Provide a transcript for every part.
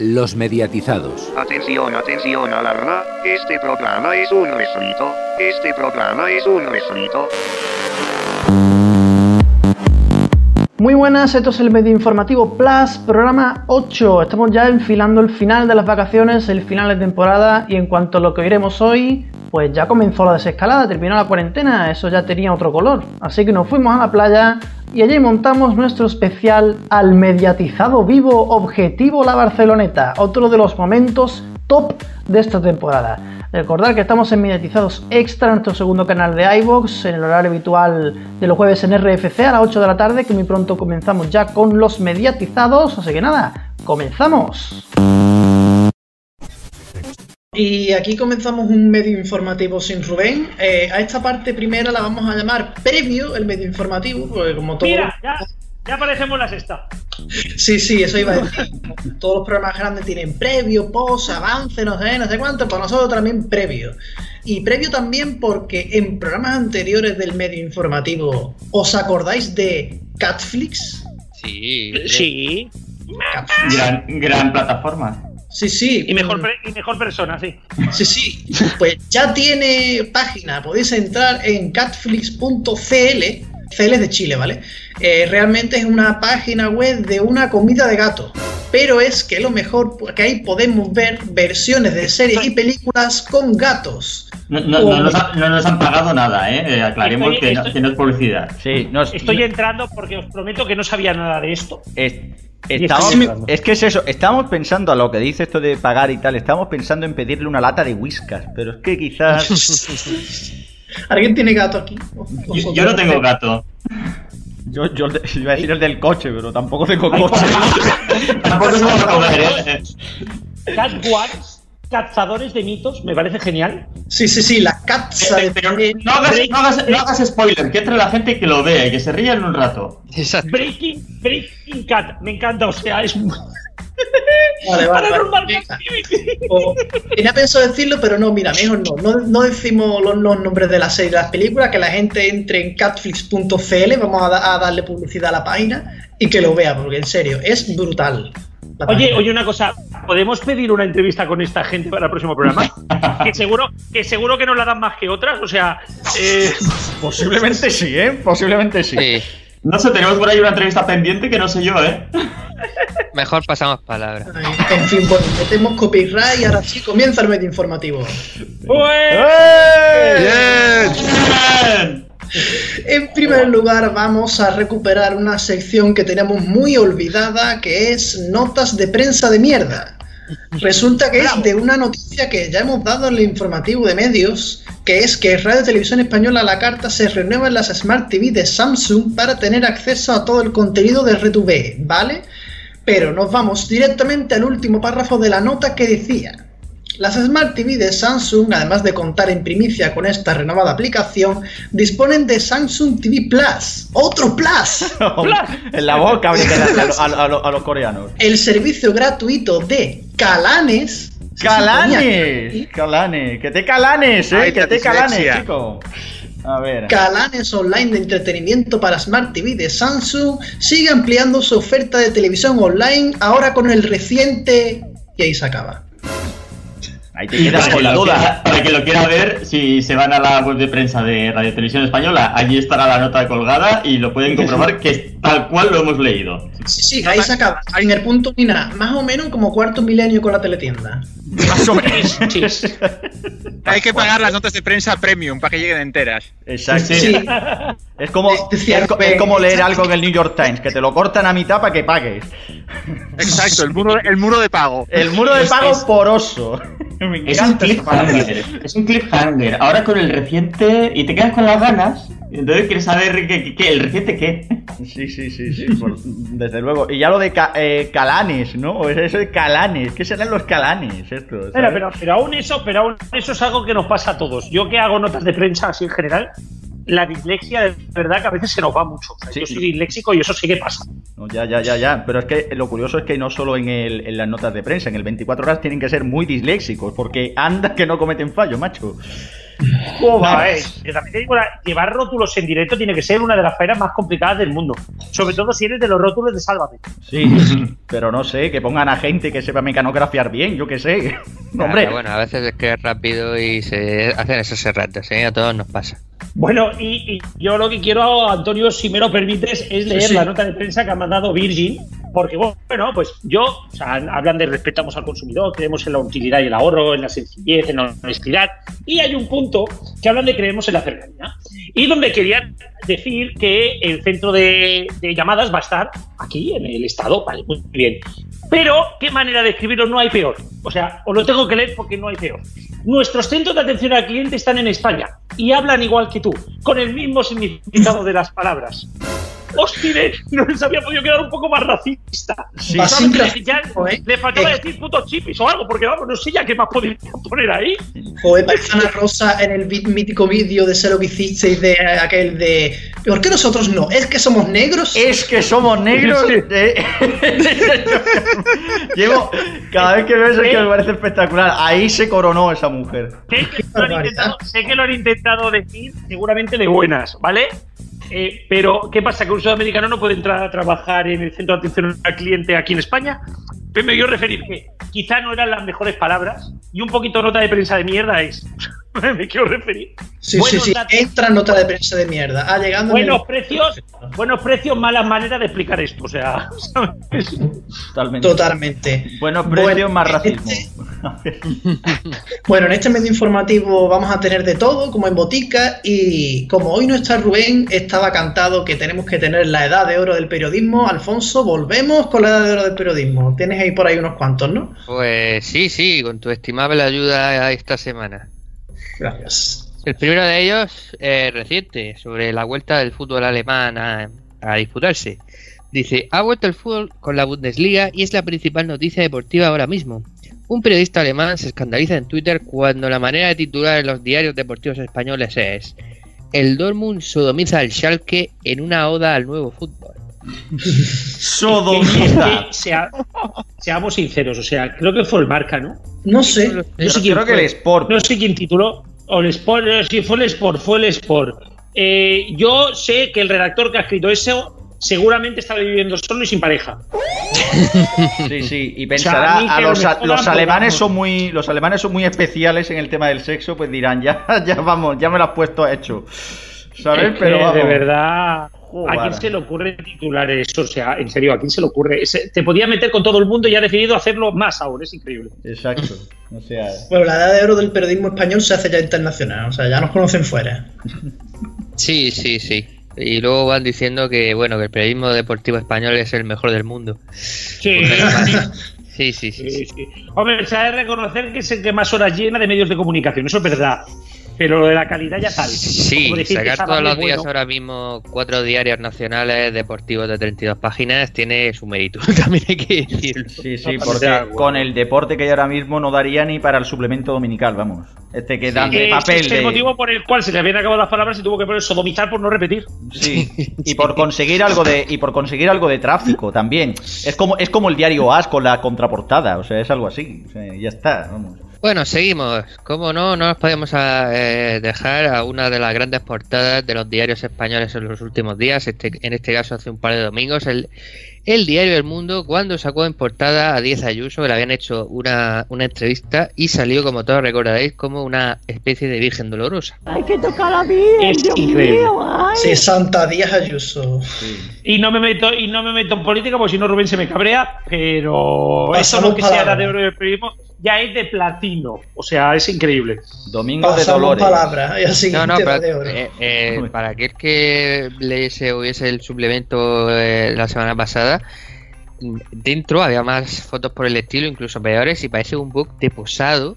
Los mediatizados. Atención, atención, alarma. Este programa es un refrito. Este programa es un refrito. Muy buenas, esto es el Medio Informativo Plus, programa 8. Estamos ya enfilando el final de las vacaciones, el final de temporada y en cuanto a lo que oiremos hoy, pues ya comenzó la desescalada, terminó la cuarentena, eso ya tenía otro color. Así que nos fuimos a la playa y allí montamos nuestro especial al mediatizado vivo Objetivo La Barceloneta, otro de los momentos top de esta temporada. Recordar que estamos en Mediatizados Extra, nuestro segundo canal de iVoox, en el horario habitual de los jueves en RFC a las 8 de la tarde, que muy pronto comenzamos ya con los mediatizados. Así que nada, comenzamos. Y aquí comenzamos un medio informativo sin Rubén. Eh, a esta parte primera la vamos a llamar previo, el medio informativo, porque como todo... Mira, ya, ya parecemos la sexta. Sí, sí, eso iba a decir. Todos los programas grandes tienen previo, post, avance, no sé, no sé cuánto, para nosotros también previo. Y previo también porque en programas anteriores del medio informativo, ¿os acordáis de Catflix? Sí. Sí. Gran, gran plataforma. Sí, sí. Y mejor, mm, pre- y mejor persona, sí. Sí, sí. Pues ya tiene página. Podéis entrar en catflix.cl. CL es de Chile, ¿vale? Eh, realmente es una página web de una comida de gato. Pero es que lo mejor, porque ahí podemos ver versiones de series y películas con gatos. No, no- no nos, ha- no nos han pagado nada, ¿eh? Eh, aclaremos Estoy- que, no, estoy- que no es publicidad. Sí, no, Estoy entrando porque os prometo que no sabía nada de esto. es, estamos- es que es eso, estamos pensando a lo que dice esto de pagar y tal, estamos pensando en pedirle una lata de whiskas, pero es que quizás ¿Alguien tiene gato aquí? Yo, yo no tengo gato. yo, yo iba a decir el del coche, pero tampoco tengo coche. Tampoco se va ¿eh? Cazadores de mitos, me parece genial. Sí, sí, sí, la catsa de... Pero no hagas, no, hagas, no hagas spoiler, que entre la gente y que lo vea y que se rían un rato. Exacto. Breaking, Breaking Cat, me encanta, o sea, es un Vale, vale, vale. O- tenía pensado decirlo, pero no, mira, mejor no. No, no decimos los, los nombres de las series y las películas, que la gente entre en catflix.cl, vamos a, da- a darle publicidad a la página y que lo vea, porque en serio, es brutal. Oye, oye, una cosa, ¿podemos pedir una entrevista con esta gente para el próximo programa? que seguro que seguro que nos la dan más que otras, o sea, eh, Posiblemente sí, ¿eh? Posiblemente sí. Sí. No sé, tenemos por ahí una entrevista pendiente que no sé yo, ¿eh? Mejor pasamos palabra. Ay, En fin, bueno, metemos copyright y ahora sí comienza el medio informativo. pues, ¡Bien! En primer lugar, vamos a recuperar una sección que tenemos muy olvidada, que es notas de prensa de mierda. Resulta que es de una noticia que ya hemos dado en el informativo de medios, que es que Radio Televisión Española a la carta se renueva en las Smart TV de Samsung para tener acceso a todo el contenido de RTV, ¿vale? Pero nos vamos directamente al último párrafo de la nota que decía. Las Smart TV de Samsung, además de contar en primicia con esta renovada aplicación, disponen de Samsung TV Plus. ¡Otro Plus! en la boca a, a- a- a los- a los coreanos. El servicio gratuito de Calanes. ¡Calanes! ¡Calanes! ¡Que te calanes, eh! Ay, ¡Que te calanes, chico! A ver. Calanes Online de entretenimiento para Smart TV de Samsung sigue ampliando su oferta de televisión online ahora con el reciente... Y ahí se acaba. Ahí te quedas Para con que la lo duda. quiera- Para que lo quiera ver, si se van a la web de prensa de Radio Televisión Española, allí estará la nota colgada y lo pueden comprobar que es tal cual lo hemos leído. Sí, sí, ahí se acaba. Sin el punto ni nada. Más o menos como cuarto milenio con la teletienda. Más o menos. Hay que pagar las notas de prensa premium para que lleguen enteras. Exacto. Sí, Es como, es, como leer algo en el New York Times, que te lo cortan a mitad para que pagues. Exacto, el muro, el muro de pago. El muro de Es- pago es- poroso. Me Es un cliffhanger. Es un cliffhanger. Ahora con el reciente. Y te quedas con las ganas. y Entonces quieres saber qué, qué- qué- el reciente qué. Sí, sí, sí, sí, por- desde luego. Y ya lo de ca- eh, calanes, ¿no? Eso de calanes. ¿Qué serán los calanes estos? pero, pero aún eso, pero aún eso es algo que nos pasa a todos. Yo que hago notas de prensa así en general, la dislexia de verdad que a veces se nos va mucho. O sea, Sí. Yo soy disléxico y eso sí que pasa. No, ya, ya, ya, ya. Pero es que lo curioso es que no solo en, el, en las notas de prensa, en el 24 horas tienen que ser muy disléxicos, porque anda que no cometen fallo, macho. También te digo, la- llevar rótulos en directo tiene que ser una de las faenas más complicadas del mundo. Sobre todo si eres de los rótulos de Sálvame. Sí, pero no sé, que pongan a gente que sepa mecanografiar bien, yo qué sé. Ah, Hombre, bueno, a veces es que es rápido y se hacen esos erratas, ¿eh? A todos nos pasa. Bueno, y, y yo lo que quiero, Antonio, si me lo permites, es leer sí. la nota de prensa que ha mandado Virgin, porque bueno, pues yo, o sea, hablan de respetamos al consumidor, creemos en la utilidad y el ahorro, en la sencillez, en la honestidad, y hay un punto que hablan de creemos en la cercanía, y donde querían decir que el centro de, de llamadas va a estar aquí, en el estado, vale, muy bien. Pero, ¿qué manera de escribirlo no hay peor? O sea, os lo tengo que leer porque no hay peor. Nuestros centros de atención al cliente están en España y hablan igual con el mismo significado de las palabras. ¡Hostia! No les había podido quedar un poco más racista. Sí. ¿Sabes? Ya ¿eh? le faltaba Eh. decir putos chipis o algo, porque vamos, no sé ya qué más podría poner ahí. Joder, parece Ana Rosa en el mítico vídeo de Sé lo que hicisteis de aquel de. ¿Por qué nosotros no? ¿Es que somos negros? es que somos negros. Llevo, cada vez que veo eso es que me parece espectacular. Ahí se coronó esa mujer. Sé que, lo han intentado, sé que lo han intentado decir seguramente de buenas, ¿vale? Eh, pero, ¿qué pasa? ¿Que un sudamericano no puede entrar a trabajar en el centro de atención al cliente aquí en España? Pues me quiero referir que quizá no eran las mejores palabras y un poquito nota de prensa de mierda es. me quiero referir. sí, sí, buenos sí. datos. Entra nota de prensa de mierda. Ah, llegando. en el- Buenos precios, buenos precios, malas maneras de explicar esto. O sea, ¿sabes? Totalmente. Totalmente. Buenos precios, Bueno, más en racismo. este- Bueno, en este medio informativo vamos a tener de todo, como en botica, y como hoy no está Rubén, estaba cantado que tenemos que tener la edad de oro del periodismo. Alfonso, volvemos con la edad de oro del periodismo. Tienes ahí por ahí unos cuantos, ¿no? Pues sí, sí, con tu estimable ayuda esta semana. Gracias. El primero de ellos, eh, reciente, sobre la vuelta del fútbol alemán a, a disputarse. Dice, ha vuelto el fútbol con la Bundesliga y es la principal noticia deportiva ahora mismo. Un periodista alemán se escandaliza en Twitter cuando la manera de titular en los diarios deportivos españoles es El Dortmund sodomiza al Schalke en una oda al nuevo fútbol. Que sea- seamos sinceros, o sea, creo que fue el marca, ¿no? No sé. No sé quién creo que fue. el Sport. No sé quién tituló. O el Sport, sí, fue el Sport, fue el Sport. Eh, yo sé que el redactor que ha escrito eso seguramente estaba viviendo solo y sin pareja. Sí, sí, y O sea, a pensará, a que los, a- alemanes son muy los alemanes son muy especiales en el tema del sexo, pues dirán, ya, ya vamos, ya me lo has puesto hecho. ¿Sabes? Es que, Pero vamos. de verdad, ¿a quién se le ocurre titular eso? O sea, en serio, ¿a quién se le ocurre? Te podía meter con todo el mundo y ha decidido hacerlo más aún, es increíble. Exacto. O sea, Bueno, la edad de oro del periodismo español se hace ya internacional, o sea, ya nos conocen fuera. Sí, sí, sí. Y luego van diciendo que bueno que el periodismo deportivo español es el mejor del mundo. Sí. Sí, sí, sí. sí, sí. sí. Hombre, se ha de reconocer que es el que más horas llena de medios de comunicación, eso es verdad. Pero lo de la calidad ya sabes. Sí, sacar todos los días bueno. ahora mismo cuatro diarios nacionales deportivos de 32 páginas tiene su mérito, también hay que decirlo. sí, sí, porque con el deporte que hay ahora mismo no daría ni para el suplemento dominical, vamos. Este que dan de papel es el de- motivo por el cual se le habían acabado las palabras y tuvo que poner sodomizar por no repetir. Sí, y por conseguir algo de y por conseguir algo de tráfico también. Es como es como el diario As con la contraportada, o sea, es algo así, o sea, ya está, vamos. Bueno, seguimos. Como no, no nos podemos eh, dejar a una de las grandes portadas de los diarios españoles en los últimos días, este, en este caso hace un par de domingos, el, el diario El Mundo, cuando sacó en portada a Diez Ayuso, que le habían hecho una, una entrevista y salió, como todos recordaréis, como una especie de virgen dolorosa. Es increíble. Sí, Santa Díaz Ayuso. Y no me meto, y no me meto en política porque si no Rubén se me cabrea, pero eso Pasamos lo que sea la de oro del periodismo ya es de platino. O sea, es increíble. Domingo de Pasamos Dolores. palabra. Y así No, no, de pero, oro. eh, eh, para aquel que leyese o viese el suplemento eh, la semana pasada, dentro había más fotos por el estilo, incluso peores, y parece un book de posado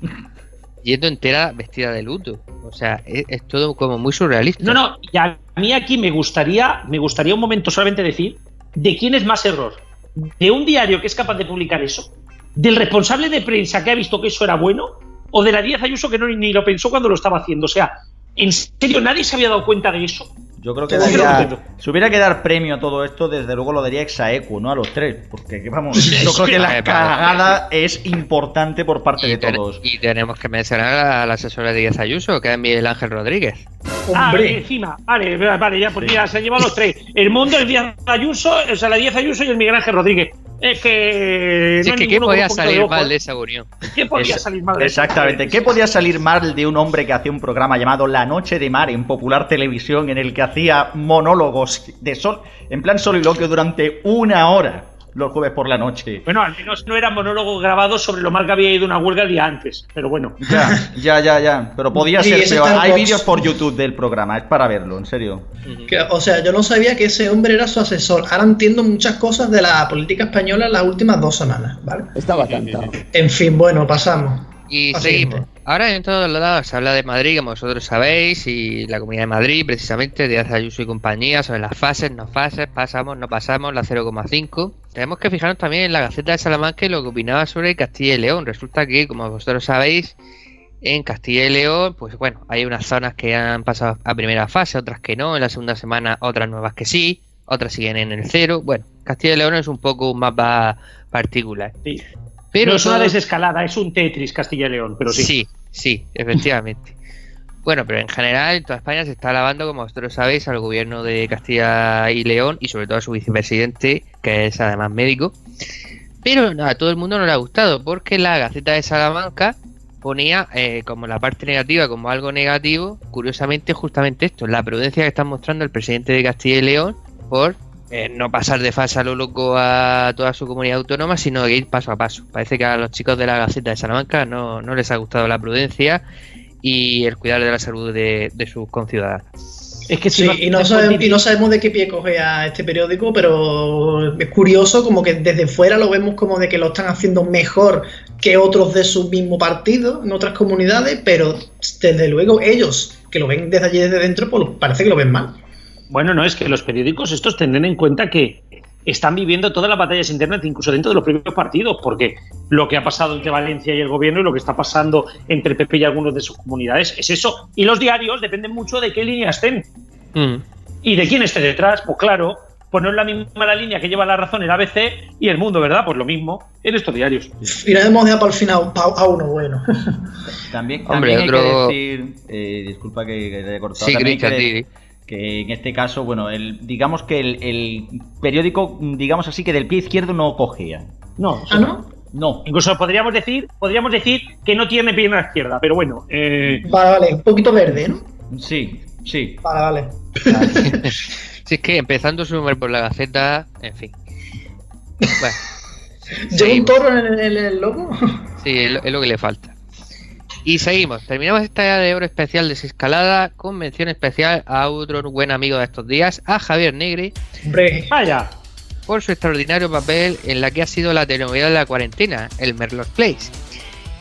yendo entera vestida de luto. O sea, es, es todo como muy surrealista. No, no, y a mí aquí me gustaría, me gustaría un momento solamente decir de quién es más error. ¿De un diario que es capaz de publicar eso? ¿Del responsable de prensa que ha visto que eso era bueno? ¿O de la Díaz Ayuso que no ni lo pensó cuando lo estaba haciendo? O sea, ¿en serio nadie se había dado cuenta de eso? Yo creo que daría, si hubiera que dar premio a todo esto, desde luego lo daría exaequo, ¿no? A los tres. Porque que vamos, yo creo que la cagada es importante por parte Y, de todos. y tenemos que mencionar a la asesora de Díaz Ayuso, que es Miguel Ángel Rodríguez. Ah, Hombre, encima. Vale, vale, ya, pues ya se han llevado los tres. El mundo, el Díaz Ayuso, o sea, la Díaz Ayuso y el Miguel Ángel Rodríguez. Es que. No es que, ¿qué podía poquito salir de mal ¿eh? de esa unión? ¿Qué podía Es- salir mal de eso? Exactamente. ¿Qué podía salir mal de un hombre que hacía un programa llamado La Noche de Mar en popular televisión en el que hacía monólogos de sol, en plan soliloquio durante una hora los jueves por la noche? Bueno, al menos no era monólogo grabado sobre lo mal que había ido una huelga el día antes. Pero bueno. Ya, ya, ya, ya. Pero podía Sí, ser peor. Hay vídeos por YouTube del programa, es para verlo, en serio. que- o sea, yo no sabía que ese hombre era su asesor. Ahora entiendo muchas cosas de la política española en las últimas dos semanas, ¿vale? Estaba cantado. En fin, bueno, pasamos. Y seguimos. Ahora en todos los lados se habla de Madrid, como vosotros sabéis, y la Comunidad de Madrid, precisamente, de Ayuso y compañía, sobre las fases, no fases, pasamos, no pasamos, la 0,5. Tenemos que fijarnos también en la Gaceta de Salamanca y lo que opinaba sobre Castilla y León. Resulta que, como vosotros sabéis, en Castilla y León, pues bueno, hay unas zonas que han pasado a primera fase, otras que no, en la segunda semana otras nuevas que sí, otras siguen en el cero. Bueno, Castilla y León es un poco un mapa particular. Sí. Pero no es una desescalada, es un Tetris Castilla y León, pero sí. Sí, sí, efectivamente. Bueno, pero en general en toda España se está alabando, como vosotros sabéis, al gobierno de Castilla y León y sobre todo a su vicepresidente, que es además médico. Pero no, a todo el mundo no le ha gustado, porque la Gaceta de Salamanca ponía eh, como la parte negativa, como algo negativo, curiosamente justamente esto, la prudencia que está mostrando el presidente de Castilla y León por eh, no pasar de fase a lo loco a toda su comunidad autónoma, sino de ir paso a paso. Parece que a los chicos de la Gaceta de Salamanca no les ha gustado la prudencia y el cuidar de la salud de, de sus conciudadanos. Es que si Sí, no- y no, sabemos, y no sabemos de qué pie coge a este periódico, pero es curioso como que desde fuera lo vemos como de que lo están haciendo mejor que otros de su mismo partido en otras comunidades, pero desde luego ellos que lo ven desde allí desde dentro, pues parece que lo ven mal. Bueno, no, es que los periódicos estos tendrán en cuenta que están viviendo todas las batallas internas, incluso dentro de los propios partidos, porque lo que ha pasado entre Valencia y el gobierno y lo que está pasando entre el PP y algunos de sus comunidades es eso. Y los diarios dependen mucho de qué línea estén Mm. y de quién esté detrás. Pues claro, pues no es la misma la línea que lleva la razón el ABC y el mundo, ¿verdad? Pues lo mismo en estos diarios. Y hemos dejado para el final a uno bueno. También, Hombre, también hay otro- que decir, eh, disculpa que, que te he cortado, Sí, también hay que Cristian, que en este caso, bueno, el, digamos que el, el periódico, digamos así, que del pie izquierdo no cogía. No, ¿Ah, no? No. Incluso podríamos decir, podríamos decir que no tiene pierna izquierda, pero bueno, eh, Vale, vale, un poquito verde, ¿no? Sí, sí. Vale, vale. Si es que empezando su número por la Gaceta, en fin. Bueno, ¿Lleva un toro en el, en el logo? Sí, es lo, es lo que le falta. Y seguimos. Terminamos esta edad de oro especial desescalada con mención especial a otro buen amigo de estos días, a Javier Negre, Hombre, vaya. por su extraordinario papel en la que ha sido la telenovela de la cuarentena, el Merlos Place.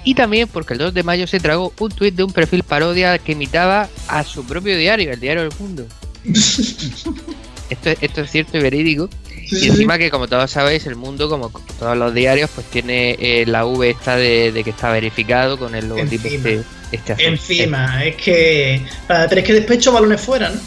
Y también porque el 2 de mayo se tragó un tuit de un perfil parodia que imitaba a su propio diario, el Diario del Mundo. Esto, es- esto es cierto y verídico. Sí, Y sí, encima que como todos sabéis, el mundo, como todos los diarios, pues tiene eh, la V esta de, de que está verificado con el logotipo Encima. este, este azul. Encima, es que. Para tres que despecho, balones fuera, ¿no?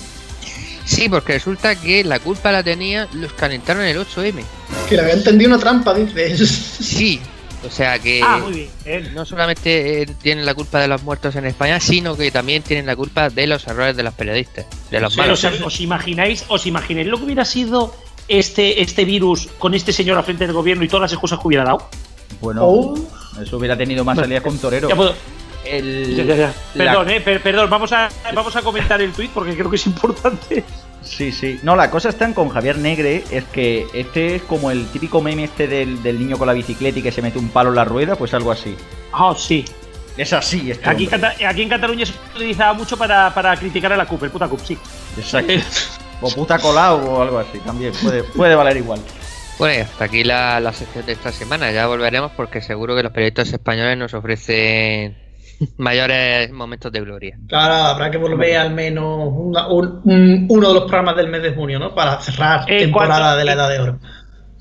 Sí, porque resulta que la culpa la tenían los que alentaron el 8M. Que le había entendido una trampa, dices. Sí, o sea que Ah, muy bien. no solamente eh, tienen la culpa de los muertos en España, sino que también tienen la culpa de los errores de los periodistas, de los Pero, malos. ¿os, os imagináis, os imagináis lo que hubiera sido este, este virus con este señor al frente del gobierno y todas las excusas que hubiera dado? Bueno, Oh. eso hubiera tenido más salidas con Torero. Ya puedo- El- ya, ya, ya. la- Perdón, eh, per- perdón, vamos a, vamos a comentar el tuit porque creo que es importante. Sí, sí. No, la cosa está con Javier Negre, es que este es como el típico meme este del, del niño con la bicicleta y que se mete un palo en la rueda, pues algo así. Ah, sí. Es así, este Aquí. Cata- aquí en Cataluña se utilizaba mucho para, para criticar a la CUP, el puta CUP, sí. Exacto. O puta colado o algo así, también. Puede, puede valer igual. Bueno, y hasta aquí la, la sección de esta semana. Ya volveremos porque seguro que los periodistas españoles nos ofrecen mayores momentos de gloria. Claro, habrá que volver al menos una- un- un- uno de los programas del mes de junio, ¿no? Para cerrar Eh, temporada ¿cuánto- de la Edad de Oro.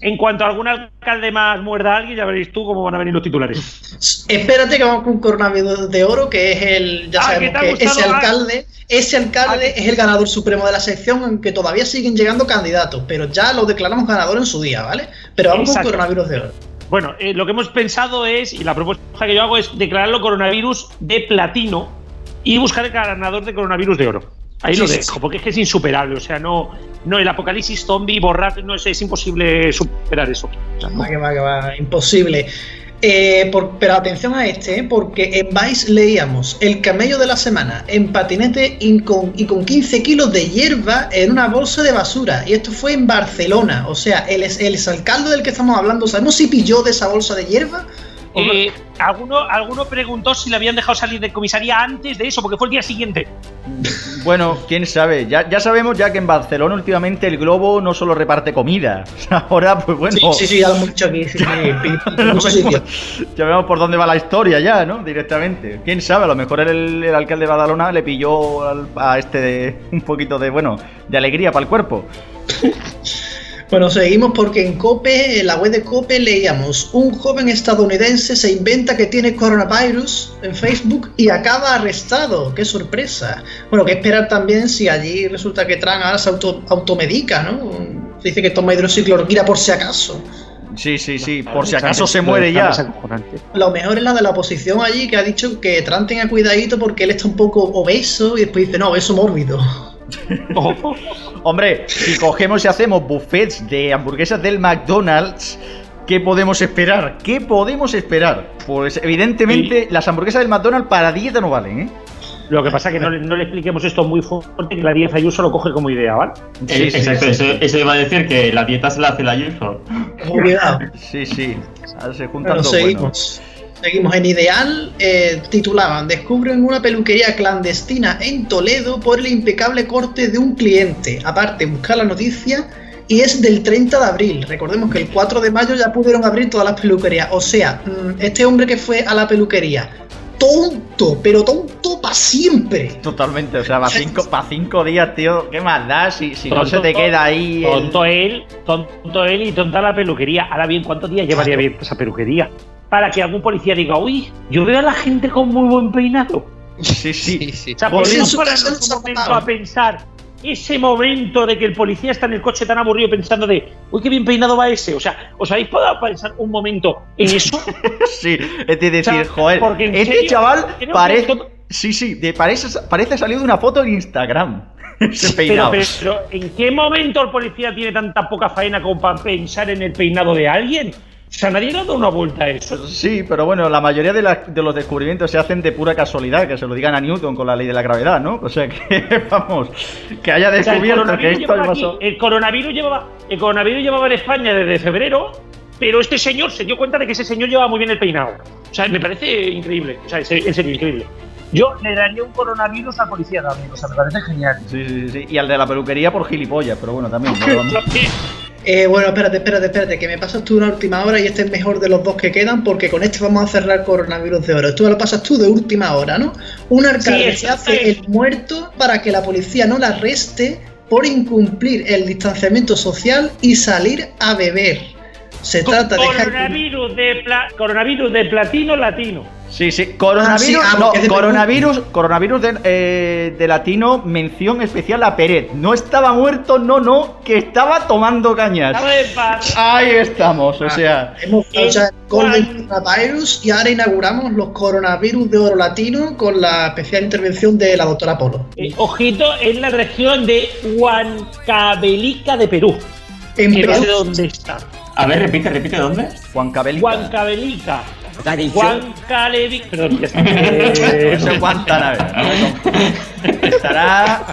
En cuanto a algún alcalde más muerda a alguien, ya veréis tú cómo van a venir los titulares. Espérate que vamos con coronavirus de oro, que es el, ya Ah, sabemos ¿qué te ha que ese alcalde, ese alcalde es el ganador supremo de la sección, aunque todavía siguen llegando candidatos, pero ya lo declaramos ganador en su día, ¿vale? Pero vamos Exacto. con coronavirus de oro. Bueno, eh, lo que hemos pensado es, y la propuesta que yo hago es declararlo coronavirus de platino y buscar el ganador de coronavirus de oro. Ahí Sí, lo dejo, sí. porque es que es insuperable. O sea, no, no el apocalipsis zombie, borrar, no es, es imposible superar eso. No. Va, que va, que va, imposible. Eh, por- pero atención a este, ¿eh? porque en Vice leíamos el camello de la semana en patinete y con, y con 15 kilos de hierba en una bolsa de basura. Y esto fue en Barcelona. O sea, el, ex- el exalcalde del que estamos hablando, ¿sabemos si pilló de esa bolsa de hierba? Eh, alguno, alguno preguntó si le habían dejado salir de comisaría antes de eso, porque fue el día siguiente. Bueno, quién sabe. Ya, ya sabemos ya que en Barcelona últimamente el globo no solo reparte comida. Ahora, pues bueno. Sí, sí, sí, ya dicho aquí. Sí. Ya vemos por dónde va la historia ya, ¿no? Directamente. Quién sabe, a lo mejor el, el alcalde de Badalona le pilló al- a este de- un poquito de, bueno, de alegría para el cuerpo. Bueno, seguimos porque en COPE, en la web de COPE, leíamos: un joven estadounidense se inventa que tiene coronavirus en Facebook y acaba arrestado. ¡Qué sorpresa! Bueno, que esperar también si allí resulta que Trump ahora se auto- automedica, ¿no? Se dice que toma hidroxicloroquina por si acaso. Sí, sí, sí, por si acaso se muere ya. Lo mejor es la de la oposición allí que ha dicho que Trump tenga cuidadito porque él está un poco obeso y después dice: no, obeso mórbido. Hombre, si cogemos y hacemos buffets de hamburguesas del McDonald's, ¿qué podemos esperar? ¿Qué podemos esperar? Pues evidentemente las hamburguesas del McDonald's para dieta no valen, ¿eh? Lo que pasa es que no, le- no le expliquemos esto muy fuerte, que la 10 Ayuso lo coge como idea, ¿vale? Eh, Exacto, Eso, eso iba a decir que la dieta se la hace la Ayuso. Cuidado. Sí, sí. Ahora se juntan Bueno, dos seguimos. buenos. Seguimos. En Ideal eh, titulaban Descubren una peluquería clandestina en Toledo por el impecable corte de un cliente. Aparte, buscar la noticia y es del 30 de abril. Recordemos que el 4 de mayo ya pudieron abrir todas las peluquerías. O sea, mm, este hombre que fue a la peluquería, tonto, pero tonto para siempre. Totalmente, o sea, para cinco, pa' cinco días, tío, ¿qué más da si, si no se te queda ahí el- Tonto él, tonto él y tonta la peluquería. Ahora bien, ¿cuántos días llevaría bien esa peluquería? Para que algún policía diga, uy, yo veo a la gente con muy buen peinado. Sí, sí. Sí. O sea, podemos pararnos un momento a pensar ese momento de que el policía está en el coche tan aburrido pensando de, uy, qué bien peinado va ese. O sea, ¿os habéis podido pensar un momento en eso? Sí, es de decir, O sea, joder, porque en este serio, chaval que parece. Sí, sí, de, parece, parece salido de una foto en Instagram. Ese Pero, peinado. pero, pero, ¿en qué momento el policía tiene tanta poca faena como para pensar en el peinado de alguien? O sea, nadie le ha dado una vuelta a eso. Sí, pero bueno, la mayoría de, las- de los descubrimientos se hacen de pura casualidad, que se lo digan a Newton con la ley de la gravedad, ¿no? O sea que, vamos, que haya O sea, el descubierto que esto aquí- el coronavirus llevaba, el coronavirus llevaba en España desde febrero, pero este señor se dio cuenta de que ese señor llevaba muy bien el peinado. O sea, me parece increíble. O sea, en serio, increíble. Yo le daría un coronavirus al policía también. O sea, me parece genial. Sí, sí, sí. Y al de la peluquería por gilipollas, pero bueno, también. ¿no? Eh, bueno, espérate, espérate, espérate, que me pasas tú una última hora y este es mejor de los dos que quedan porque con este vamos a cerrar coronavirus de oro. Tú me lo pasas tú de última hora, ¿no? Un alcalde Sí, se hace el muerto para que la policía no la arreste por incumplir el distanciamiento social y salir a beber. Se trata de Coronavirus de, pla- coronavirus de platino latino. Sí, sí. Coronavirus, Ah, sí, ah, no, coronavirus, coronavirus de, eh, de latino, mención especial a Peret. No estaba muerto, no, no, que estaba tomando cañas. Ahí estamos, o sea. Hemos hecho Coronavirus y ahora inauguramos los coronavirus de oro latino con la especial intervención de la doctora Polo. Eh, ojito, en la región de Huancavelica de Perú. En Que no sé Perú, dónde está. A ver, repite, repite, ¿dónde? Juan Cabelita. Huancavelica. Huancavelica. Perdón, ya está. Eh, No sé Guantánamo. Estará.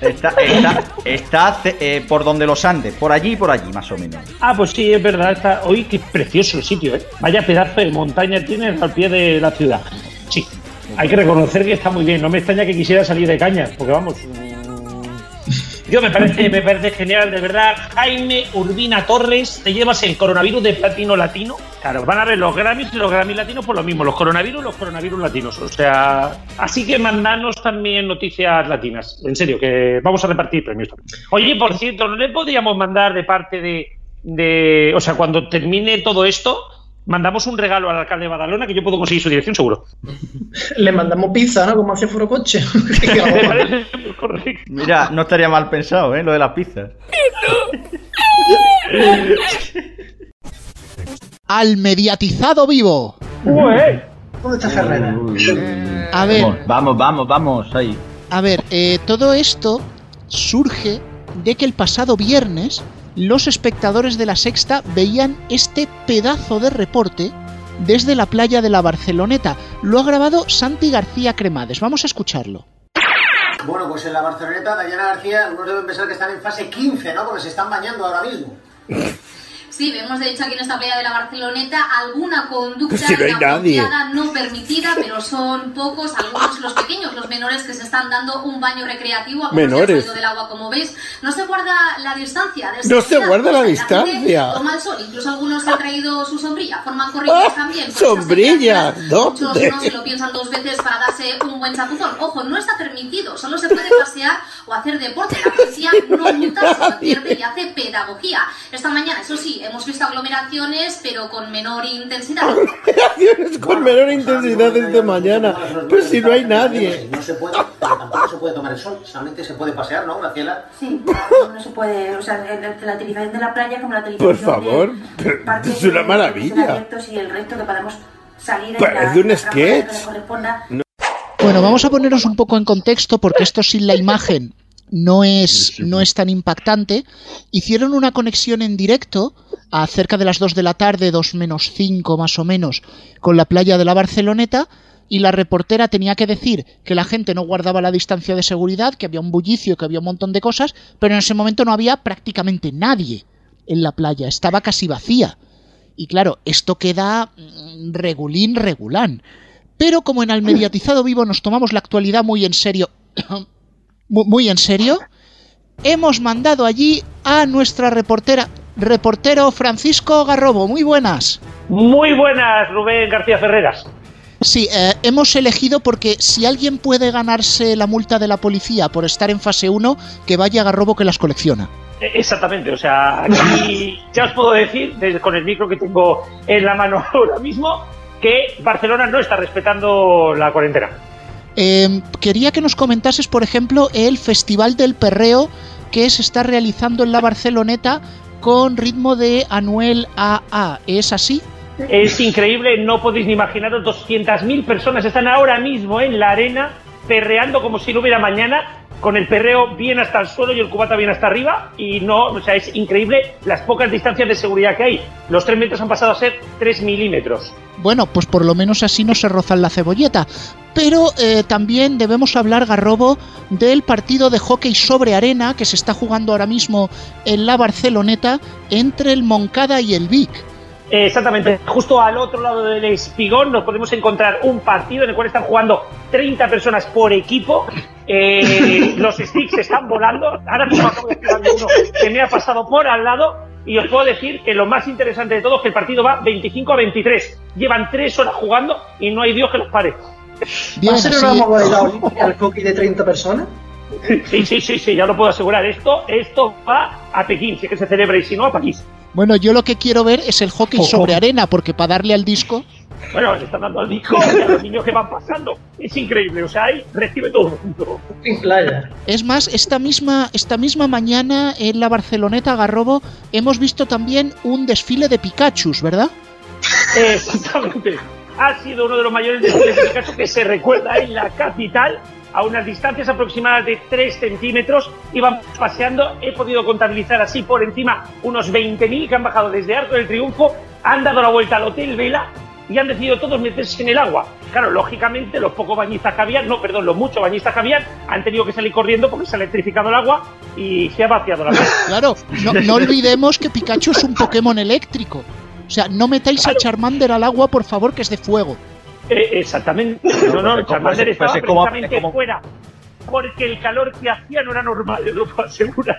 Está, está, está eh, por donde los Andes, por allí y por allí, más o menos. Ah, pues sí, es verdad. Está... Hoy qué precioso el sitio, ¿eh? Vaya pedazo de montaña tiene al pie de la ciudad. Sí, hay que reconocer que está muy bien. No me extraña que quisiera salir de cañas, porque vamos. Yo me parece, me parece genial, de verdad. Jaime Urbina Torres, te llevas el coronavirus de platino latino. Claro, van a ver los Grammys y los Grammys latinos por lo mismo, los coronavirus y los coronavirus latinos. O sea, así que mandanos también noticias latinas. En serio, que vamos a repartir premios. Oye, por cierto, ¿no le podríamos mandar de parte de. O sea, cuando termine todo esto, mandamos un regalo al alcalde de Badalona que yo puedo conseguir su dirección seguro. Le mandamos pizza, ¿no? Como hacía Forocoche. Mira, no estaría mal pensado, ¿eh? Lo de las pizzas. Al mediatizado vivo. Ué. ¿Dónde está Ferrera? A ver, Vamos, vamos, vamos, vamos, ahí. a ver, eh, todo esto surge de que el pasado viernes los espectadores de la Sexta veían este pedazo de reporte desde la playa de la Barceloneta. Lo ha grabado Santi García Cremades. Vamos a escucharlo. Bueno, pues en la Barceloneta, Dayana García, algunos deben pensar que están en fase 15, ¿no? Porque se están bañando ahora mismo. Sí, vemos de hecho aquí en esta playa de la Barceloneta alguna conducta Si no inapropiada, no permitida, pero son pocos, algunos los pequeños, los menores que se están dando un baño recreativo. han Menores. del agua, como veis, no se guarda la distancia. de No se guarda la pues, distancia. Toma el sol, incluso algunos han traído su sombrilla, forman corrillos ¡Ah! también. esas ¡Sombrilla! temperaturas. Muchos ¿Dónde? no se lo piensan dos veces para darse un buen chapuzón. Ojo, no está permitido, solo se puede pasear o hacer deporte. La policía no multa, se advierte y hace pedagogía. Esta mañana, eso sí, hemos visto aglomeraciones, pero con menor intensidad. Acciones con menor intensidad desde mañana. Pero si no hay nadie. No se puede, tampoco se puede tomar el sol, solamente se puede pasear, ¿no, Graciela? Sí, no, se puede, o sea, la utilización de la playa como la utilización Por favor, de es una maravilla. abiertos y el resto que podemos salir en Parece la- un sketch. Bueno, vamos a poneros un poco en contexto porque esto sin la imagen no es, no es tan impactante. Hicieron una conexión en directo a cerca de las 2 de la tarde, 2 menos 5 más o menos, con la playa de la Barceloneta y la reportera tenía que decir que la gente no guardaba la distancia de seguridad, que había un bullicio, que había un montón de cosas, pero en ese momento no había prácticamente nadie en la playa, estaba casi vacía. Y claro, esto queda mm, regulín, regulán. Pero como en Al Mediatizado Vivo nos tomamos la actualidad muy en serio, mu- muy en serio, hemos mandado allí a nuestra reportera, reportero Francisco Garrobo. Muy buenas. Muy buenas, Rubén García Ferreras. Sí, eh, hemos elegido porque si alguien puede ganarse la multa de la policía por estar en fase 1, que vaya a Garrobo que las colecciona. Eh, Exactamente, o sea, aquí ya os puedo decir, desde- con el micro que tengo en la mano ahora mismo, que Barcelona no está respetando la cuarentena. Eh, quería que nos comentases, por ejemplo, el Festival del Perreo que se está realizando en la Barceloneta con ritmo de Anuel AA. ¿Es así? Es increíble, no podéis ni imaginaros, 200.000 personas están ahora mismo en la arena perreando como si no hubiera mañana, con el perreo bien hasta el suelo y el cubata bien hasta arriba, y no, o sea, es increíble las pocas distancias de seguridad que hay. Los 3 metros han pasado a ser 3 milímetros. Bueno, pues por lo menos así no se rozan la cebolleta. Pero eh, también debemos hablar, Garrobo, del partido de hockey sobre arena que se está jugando ahora mismo en la Barceloneta entre el Moncada y el Vic. Exactamente, justo al otro lado del espigón nos podemos encontrar un partido en el cual están jugando 30 personas por equipo. Eh, los sticks están volando. Ahora mismo acabo de estar uno que me ha pasado por al lado. Y os puedo decir que lo más interesante de todo es que el partido va 25 a 23. Llevan 3 horas jugando y no hay Dios que los pare. Bien, ¿Va a ser una modalidad olímpica el hockey de 30 personas? Sí, sí, sí, sí, ya lo puedo asegurar. Esto, esto va a Pekín, si es que se celebra y si no, a París. Bueno, yo lo que quiero ver es el hockey Ojo. sobre arena, porque para darle al disco... Bueno, le están dando al disco y a los niños que van pasando. Es increíble, o sea, ahí recibe todo el mundo. En playa. Es más, esta misma, esta misma mañana en la Barceloneta Garrobo hemos visto también un desfile de Pikachus, ¿verdad? Exactamente. Ha sido uno de los mayores de Picasso que se recuerda en la capital, a unas distancias aproximadas de 3 centímetros. Iban paseando, he podido contabilizar así por encima unos 20.000 que han bajado desde Arco del Triunfo, han dado la vuelta al Hotel Vela y han decidido todos meterse en el agua. Claro, lógicamente los pocos bañistas que habían, no, perdón, los muchos bañistas que habían, han tenido que salir corriendo porque se ha electrificado el agua y se ha vaciado la playa. Claro, no, no olvidemos que Pikachu es un Pokémon eléctrico. O sea, no metáis a Charmander al agua, por favor, que es de fuego. Eh, exactamente. No, no, Charmander Pues, estaba pues, como- precisamente como- fuera. Porque el calor que hacía no era normal, lo puedo asegurar.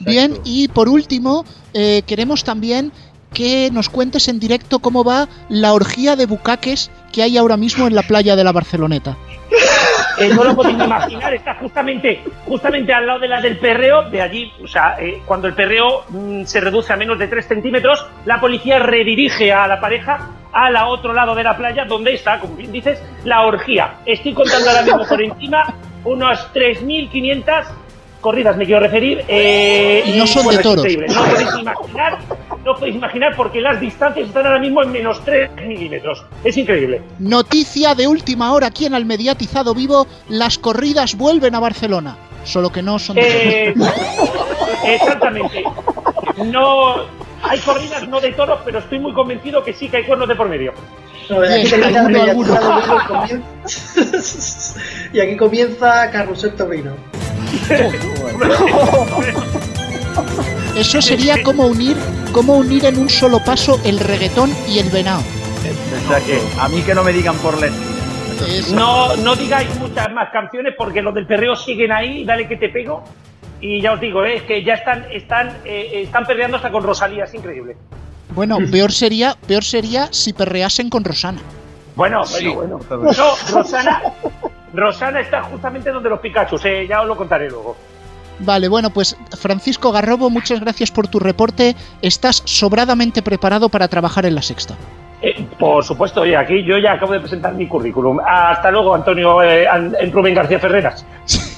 Bien, y por último, eh, queremos también que nos cuentes en directo cómo va la orgía de bucaques que hay ahora mismo en la playa de la Barceloneta. eh, no lo podéis imaginar, está justamente, justamente al lado de la del perreo, de allí, o sea, eh, cuando el perreo mm, se reduce a menos de 3 centímetros, la policía redirige a la pareja al otro lado de la playa, donde está, como bien dices, la orgía. Estoy contando ahora mismo por encima unas 3.500 corridas, me quiero referir. eh, Y no son bueno, de toros. No podéis imaginar, no podéis imaginar porque las distancias están ahora mismo en menos 3 milímetros. Es increíble. Noticia de última hora aquí en el mediatizado vivo, las corridas vuelven a Barcelona. Solo que no son de Eh, exactamente. No hay corridas no de toros, pero estoy muy convencido que sí que hay cuernos de por medio. No, y, aquí alguno, alguno. y comienza- y aquí comienza Carrusel Taurino. Eso sería como unir, como unir en un solo paso el reggaetón y el venado. O sea que a mí que no me digan por. Es- No, no digáis muchas más canciones porque los del perreo siguen ahí, dale que te pego. Y ya os digo, eh, es que ya están, están, eh, están perreando hasta con Rosalía, es increíble. Bueno, peor sería, peor sería si perreasen con Rosana. Bueno, bueno, bueno. No, Rosana, Rosana está justamente donde los Pikachu, eh, ya os lo contaré luego. Vale, bueno, pues Francisco Garrobo, muchas gracias por tu reporte. Estás sobradamente preparado para trabajar en la sexta. Eh, por supuesto, oye, aquí yo ya acabo de presentar mi currículum. Hasta luego, Antonio eh, Rubén García Ferreras.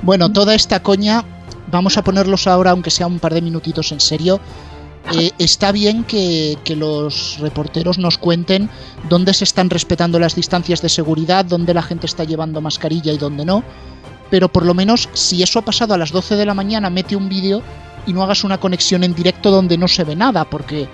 Bueno, toda esta coña, vamos a ponerlos ahora, aunque sea un par de minutitos en serio. Eh, está bien que, que los reporteros nos cuenten dónde se están respetando las distancias de seguridad, dónde la gente está llevando mascarilla y dónde no. Pero por lo menos, si eso ha pasado a las 12 de la mañana, mete un vídeo y no hagas una conexión en directo donde no se ve nada, porque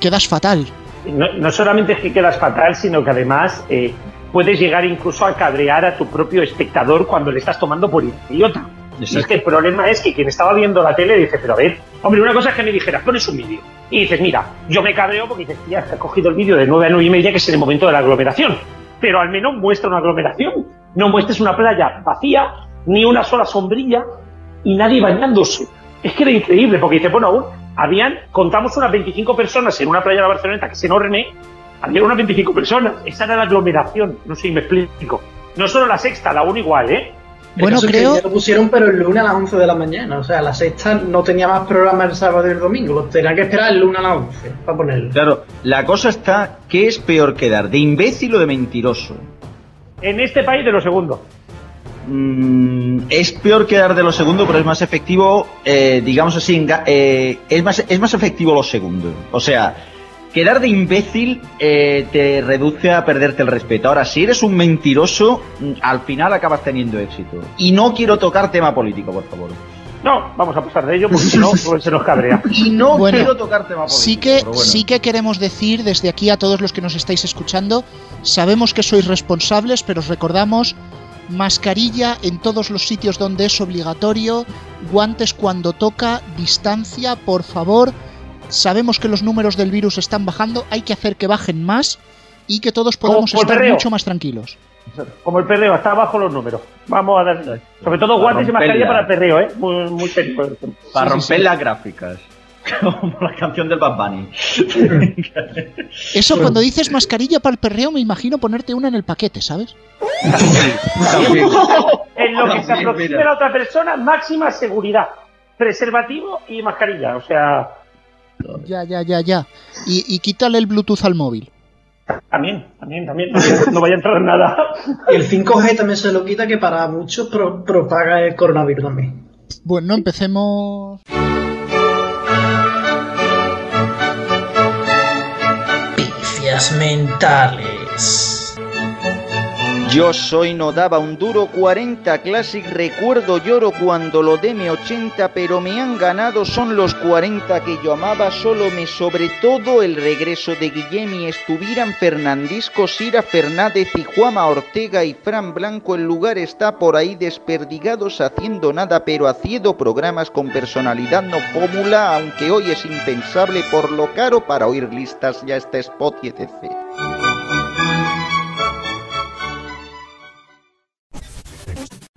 quedas fatal. No, no solamente es que quedas fatal, sino que además eh, puedes llegar incluso a cabrear a tu propio espectador cuando le estás tomando por idiota. Es que el problema es que quien estaba viendo la tele dice, pero a ver, hombre, una cosa es que me dijeras, pones un vídeo. Y dices, mira, yo me cabreo porque dices, ya, has cogido el vídeo de 9 a 9 y media, que es el momento de la aglomeración. Pero al menos muestra una aglomeración. No muestres una playa vacía, ni una sola sombrilla, y nadie bañándose. Es que era increíble, porque dice, bueno, aún habían, contamos unas 25 personas en una playa de la Barceloneta, que es enorme, había unas 25 personas. Esa era la aglomeración, no sé si me explico. No solo la sexta, la una igual, ¿eh? Bueno, es que creo- ya lo pusieron, pero el lunes a las 11 de la mañana. O sea, la sexta no tenía más programa el sábado y el domingo. Lo tenían que esperar el lunes a las 11 para ponerlo. Claro, la cosa está, ¿qué es peor quedar? ¿De imbécil o de mentiroso? En este país de lo segundo. Mm, es peor quedar de lo segundo, pero es más efectivo, eh, digamos así, eh, es, más, es más efectivo lo segundo. O sea, quedar de imbécil eh, te reduce a perderte el respeto. Ahora, si eres un mentiroso, mm, al final acabas teniendo éxito. Y no quiero tocar tema político, por favor. No, vamos a pasar de ello porque si no pues se nos cabrea. Y no Bueno, quiero tocar tema político. Sí que, bueno. sí que queremos decir desde aquí a todos los que nos estáis escuchando, sabemos que sois responsables, pero os recordamos mascarilla en todos los sitios donde es obligatorio, guantes cuando toca, distancia, por favor. Sabemos que los números del virus están bajando, hay que hacer que bajen más y que todos podamos estar perreo. mucho más tranquilos. Como el perreo, está abajo los números. Vamos a dar. Sobre todo guantes y mascarilla para el perreo, ¿eh? Muy, muy. Para Sí, romper sí. las gráficas. Como la canción del Bad Bunny. Eso cuando dices mascarilla para el perreo me imagino ponerte una en el paquete, ¿sabes? En lo que se aproxime mira. la otra persona, máxima seguridad. Preservativo y mascarilla. O sea, Ya, ya, ya, ya. Y, y quítale el Bluetooth al móvil. también, también, también. No vaya a entrar nada. El 5G también se lo quita, que para muchos pro- propaga el coronavirus también. Bueno, empecemos. Pifias mentales. Yo soy no daba un duro 40 Classic, recuerdo lloro cuando lo deme 80, pero me han ganado son los 40 que yo amaba, solo me sobre todo el regreso de Guillem y estuvieran Fernandisco, Sira Fernández y Juama Ortega y Fran Blanco, el lugar está por ahí desperdigados haciendo nada, pero haciendo programas con personalidad no fórmula, aunque hoy es impensable por lo caro para oír listas ya está Spot y etc.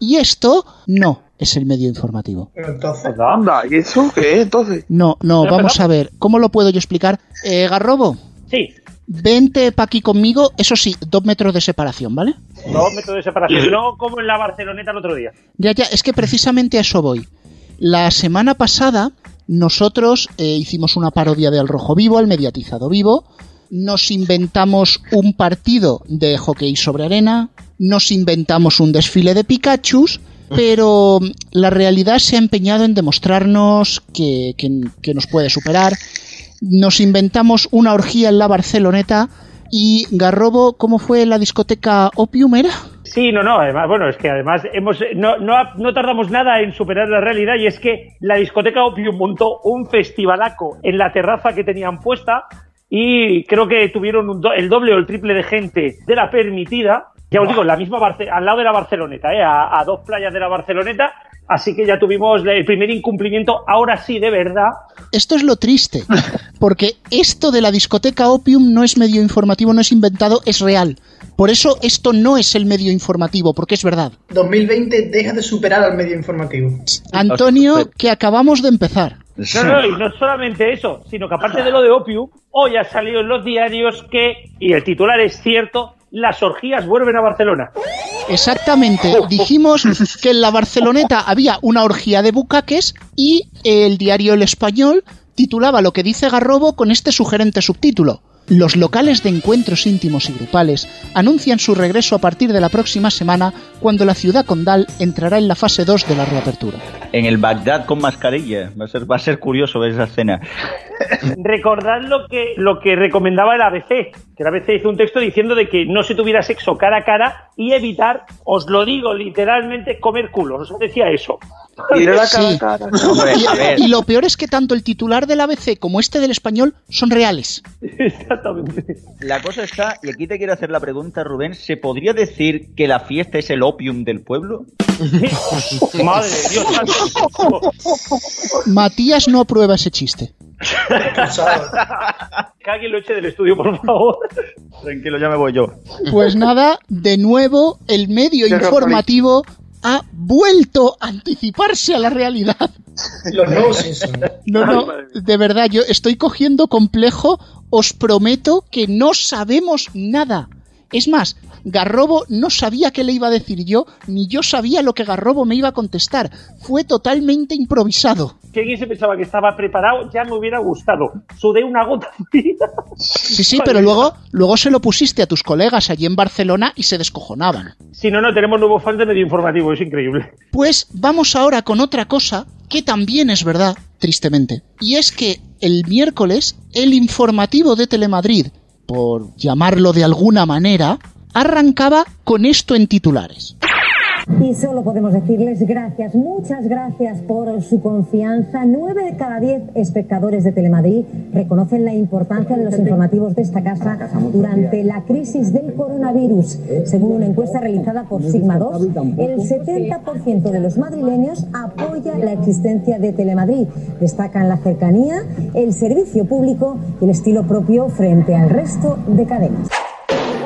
Y esto no es el medio informativo. Entonces, Anda, ¿y eso qué? Entonces. No, no, ¿Pero vamos a ver. ¿Cómo lo puedo yo explicar? Eh, Garrobo, Sí. Vente pa' aquí conmigo, eso sí, dos metros de separación, ¿vale? Dos metros de separación, no como en la Barceloneta el otro día. Ya, ya, es que precisamente a eso voy. La semana pasada nosotros eh, hicimos una parodia de Al Rojo Vivo, al mediatizado vivo, nos inventamos un partido de hockey sobre arena, nos inventamos un desfile de Pikachus, pero la realidad se ha empeñado en demostrarnos que, que- que nos puede superar. Nos inventamos una orgía en la Barceloneta y Garrobo, ¿cómo fue la discoteca Opium era? Sí, no, no, además, bueno, es que además hemos, no, no, no tardamos nada en superar la realidad y es que la discoteca Opium montó un festivalaco en la terraza que tenían puesta y creo que tuvieron un do- el doble o el triple de gente de la permitida. Ya os digo, la misma Barce- al lado de la Barceloneta, ¿eh? a, a dos playas de la Barceloneta. Así que ya tuvimos el primer incumplimiento, ahora sí, de verdad. Esto es lo triste, porque esto de la discoteca Opium no es medio informativo, no es inventado, es real. Por eso esto no es el medio informativo, porque es verdad. 2020 deja de superar al medio informativo. Antonio, que acabamos de empezar. No, no, y no solamente eso, sino que aparte de lo de Opium, hoy ha salido en los diarios que, y el titular es cierto, las orgías vuelven a Barcelona. Exactamente. Dijimos que en la Barceloneta había una orgía de bucaques y el diario El Español titulaba lo que dice Garrobo con este sugerente subtítulo. Los locales de encuentros íntimos y grupales anuncian su regreso a partir de la próxima semana cuando la ciudad condal entrará en la fase 2 de la reapertura. En el Bagdad con mascarilla. Va a ser, va a ser curioso ver esa escena. Recordad lo que, lo que recomendaba el ABC, que el ABC hizo un texto diciendo de que no se tuviera sexo cara a cara y evitar, os lo digo literalmente, comer culos. Os decía eso. Sí. Y lo peor es que tanto el titular del ABC como este del español son reales. Exactamente. La cosa está, y aquí te quiero hacer la pregunta, Rubén, ¿se podría decir que la fiesta es el opium del pueblo? Madre de Dios. santo. Matías no aprueba ese chiste. Que alguien lo eche del estudio, por favor. Tranquilo, ya me voy yo. Pues nada, de nuevo el medio informativo ha vuelto a anticiparse a la realidad. Los nuevos Simpsons. No, no, de verdad, yo estoy cogiendo complejo, os prometo que no sabemos nada. Es más, Garrobo no sabía qué le iba a decir yo, ni yo sabía lo que Garrobo me iba a contestar. Fue totalmente improvisado. Si alguien se pensaba que estaba preparado, ya me hubiera gustado. Sudé una gota. Sí, sí, pero luego, luego se lo pusiste a tus colegas allí en Barcelona y se descojonaban. Si no, no, tenemos nuevos fans de medio informativo, es increíble. Pues vamos ahora con otra cosa que también es verdad, tristemente. Y es que el miércoles el informativo de Telemadrid, por llamarlo de alguna manera, arrancaba con esto en titulares. Y solo podemos decirles gracias, muchas gracias por su confianza. Nueve de cada diez espectadores de Telemadrid reconocen la importancia de los informativos de esta casa durante la crisis del coronavirus. Según una encuesta realizada por Sigma 2, el 70% de los madrileños apoya la existencia de Telemadrid. Destacan la cercanía, el servicio público y el estilo propio frente al resto de cadenas.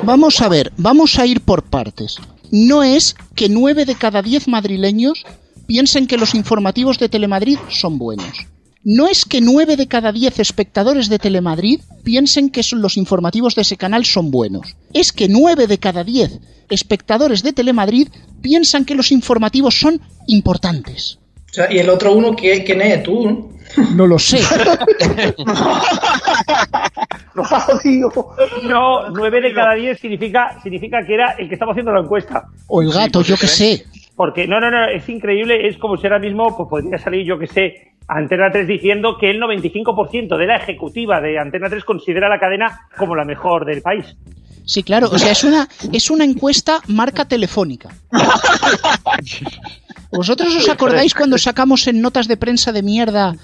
Vamos a ver, vamos a ir por partes. No es que nueve de cada diez madrileños piensen que los informativos de Telemadrid son buenos. No es que nueve de cada diez espectadores de Telemadrid piensen que los informativos de ese canal son buenos. Es que nueve de cada diez espectadores de Telemadrid piensan que los informativos son importantes. O sea, y el otro uno, ¿qué- ¿quién es? Tú. No lo sé. No, nueve de cada diez significa, significa que era el que estaba haciendo la encuesta. O el gato, yo qué sé. Porque, no, no, no, es increíble, es como si ahora mismo pues, podría salir, yo que sé, Antena 3 diciendo que el 95% de la ejecutiva de Antena 3 considera la cadena como la mejor del país. Sí, claro, o sea, es una, es una encuesta marca telefónica. ¿Vosotros os acordáis cuando sacamos en notas de prensa de mierda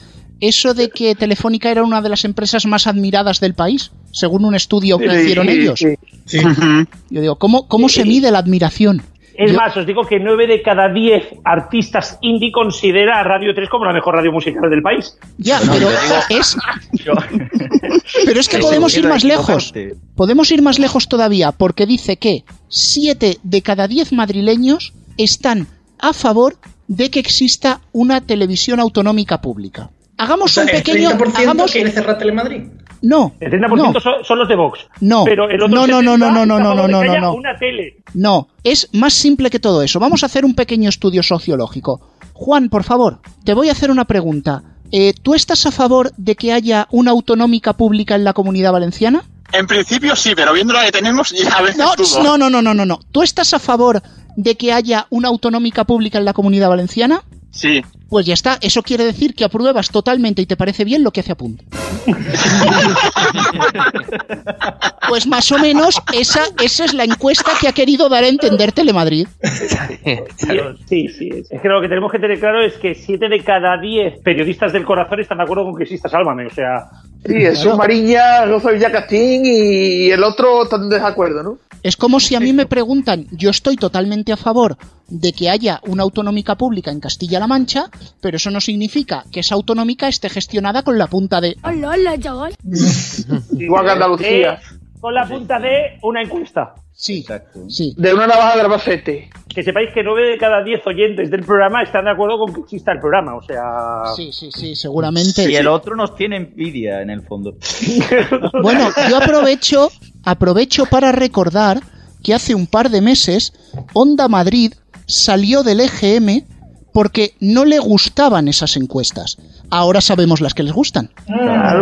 eso de que Telefónica era una de las empresas más admiradas del país, según un estudio que Sí, hicieron sí, ellos? sí. Yo digo, ¿cómo, cómo se mide la admiración? Es Yo- más, os digo que 9 de cada 10 artistas indie considera a Radio 3 como la mejor radio musical del país. Ya, pero es, pero es que podemos ir más lejos. Podemos ir más lejos todavía, porque dice que 7 de cada 10 madrileños están a favor de que exista una televisión autonómica pública. Hagamos O sea, un el pequeño. 30% Hagamos, quiere cerrar Telemadrid. No. El 30% son, son los de Vox. No. Pero el otro No, no, no, 70 no, no, no, a no, no, no, haya no. Una tele. No, es más simple que todo eso. Vamos a hacer un pequeño estudio sociológico. Juan, por favor, te voy a hacer una pregunta. Eh, ¿Tú estás a favor de que haya una autonómica pública en la comunidad valenciana? En principio sí, pero viendo lo que tenemos ya No, dudo. no, no, no, no, no, no. ¿Tú estás a favor de que haya una autonómica pública en la comunidad valenciana? Sí. Pues ya está, eso quiere decir que apruebas totalmente y te parece bien lo que hace Apunt. Pues más o menos esa, esa es la encuesta que ha querido dar a entender Telemadrid. Sí, sí. Es que lo que tenemos que tener claro es que 7 de cada 10 periodistas del corazón están de acuerdo con que exista Sálvame. O sea. Sí, eso Mariña, Rosa Villacastín y el otro están en desacuerdo, ¿no? Es como si a mí me preguntan, yo estoy totalmente a favor de que haya una autonómica pública en Castilla-La Mancha, pero eso no significa que esa autonómica esté gestionada con la punta de... Hola, hola, chaval. Igual que Andalucía. Eh, con la punta de una encuesta. Sí, sí. De una navaja de Albacete. Que sepáis que 9 de cada 10 oyentes del programa están de acuerdo con que exista el programa. O sea. Sí, sí, sí, seguramente. Y el otro nos tiene envidia en el fondo. Bueno, yo aprovecho, aprovecho para recordar que hace un par de meses Onda Madrid salió del EGM porque no le gustaban esas encuestas. Ahora sabemos las que les gustan. Claro.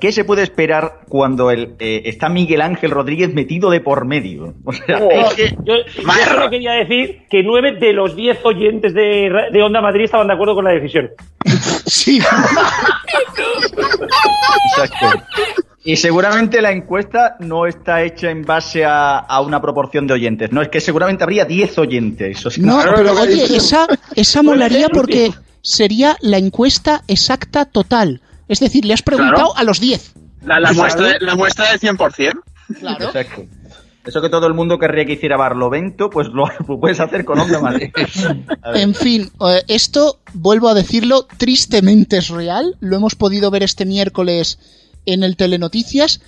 ¿Qué se puede esperar cuando el, eh, está Miguel Ángel Rodríguez metido de por medio? O sea, No, es que- yo, yo solo quería decir que 9 de los 10 oyentes de, de Onda Madrid estaban de acuerdo con la decisión. Sí. Exacto. Y seguramente la encuesta no está hecha en base a, a una proporción de oyentes. No, es que seguramente habría 10 oyentes. O sea, No, pero oye, esa, esa molaría porque sería la encuesta exacta total. Es decir, le has preguntado Claro. a los 10. La, la muestra, la muestra del 100%. Claro. Exacto. Eso que todo el mundo querría que hiciera Barlovento, pues lo, puedes hacer con Onda Madrid. En fin, esto, vuelvo a decirlo, tristemente es real. Lo hemos podido ver este miércoles en el Telenoticias.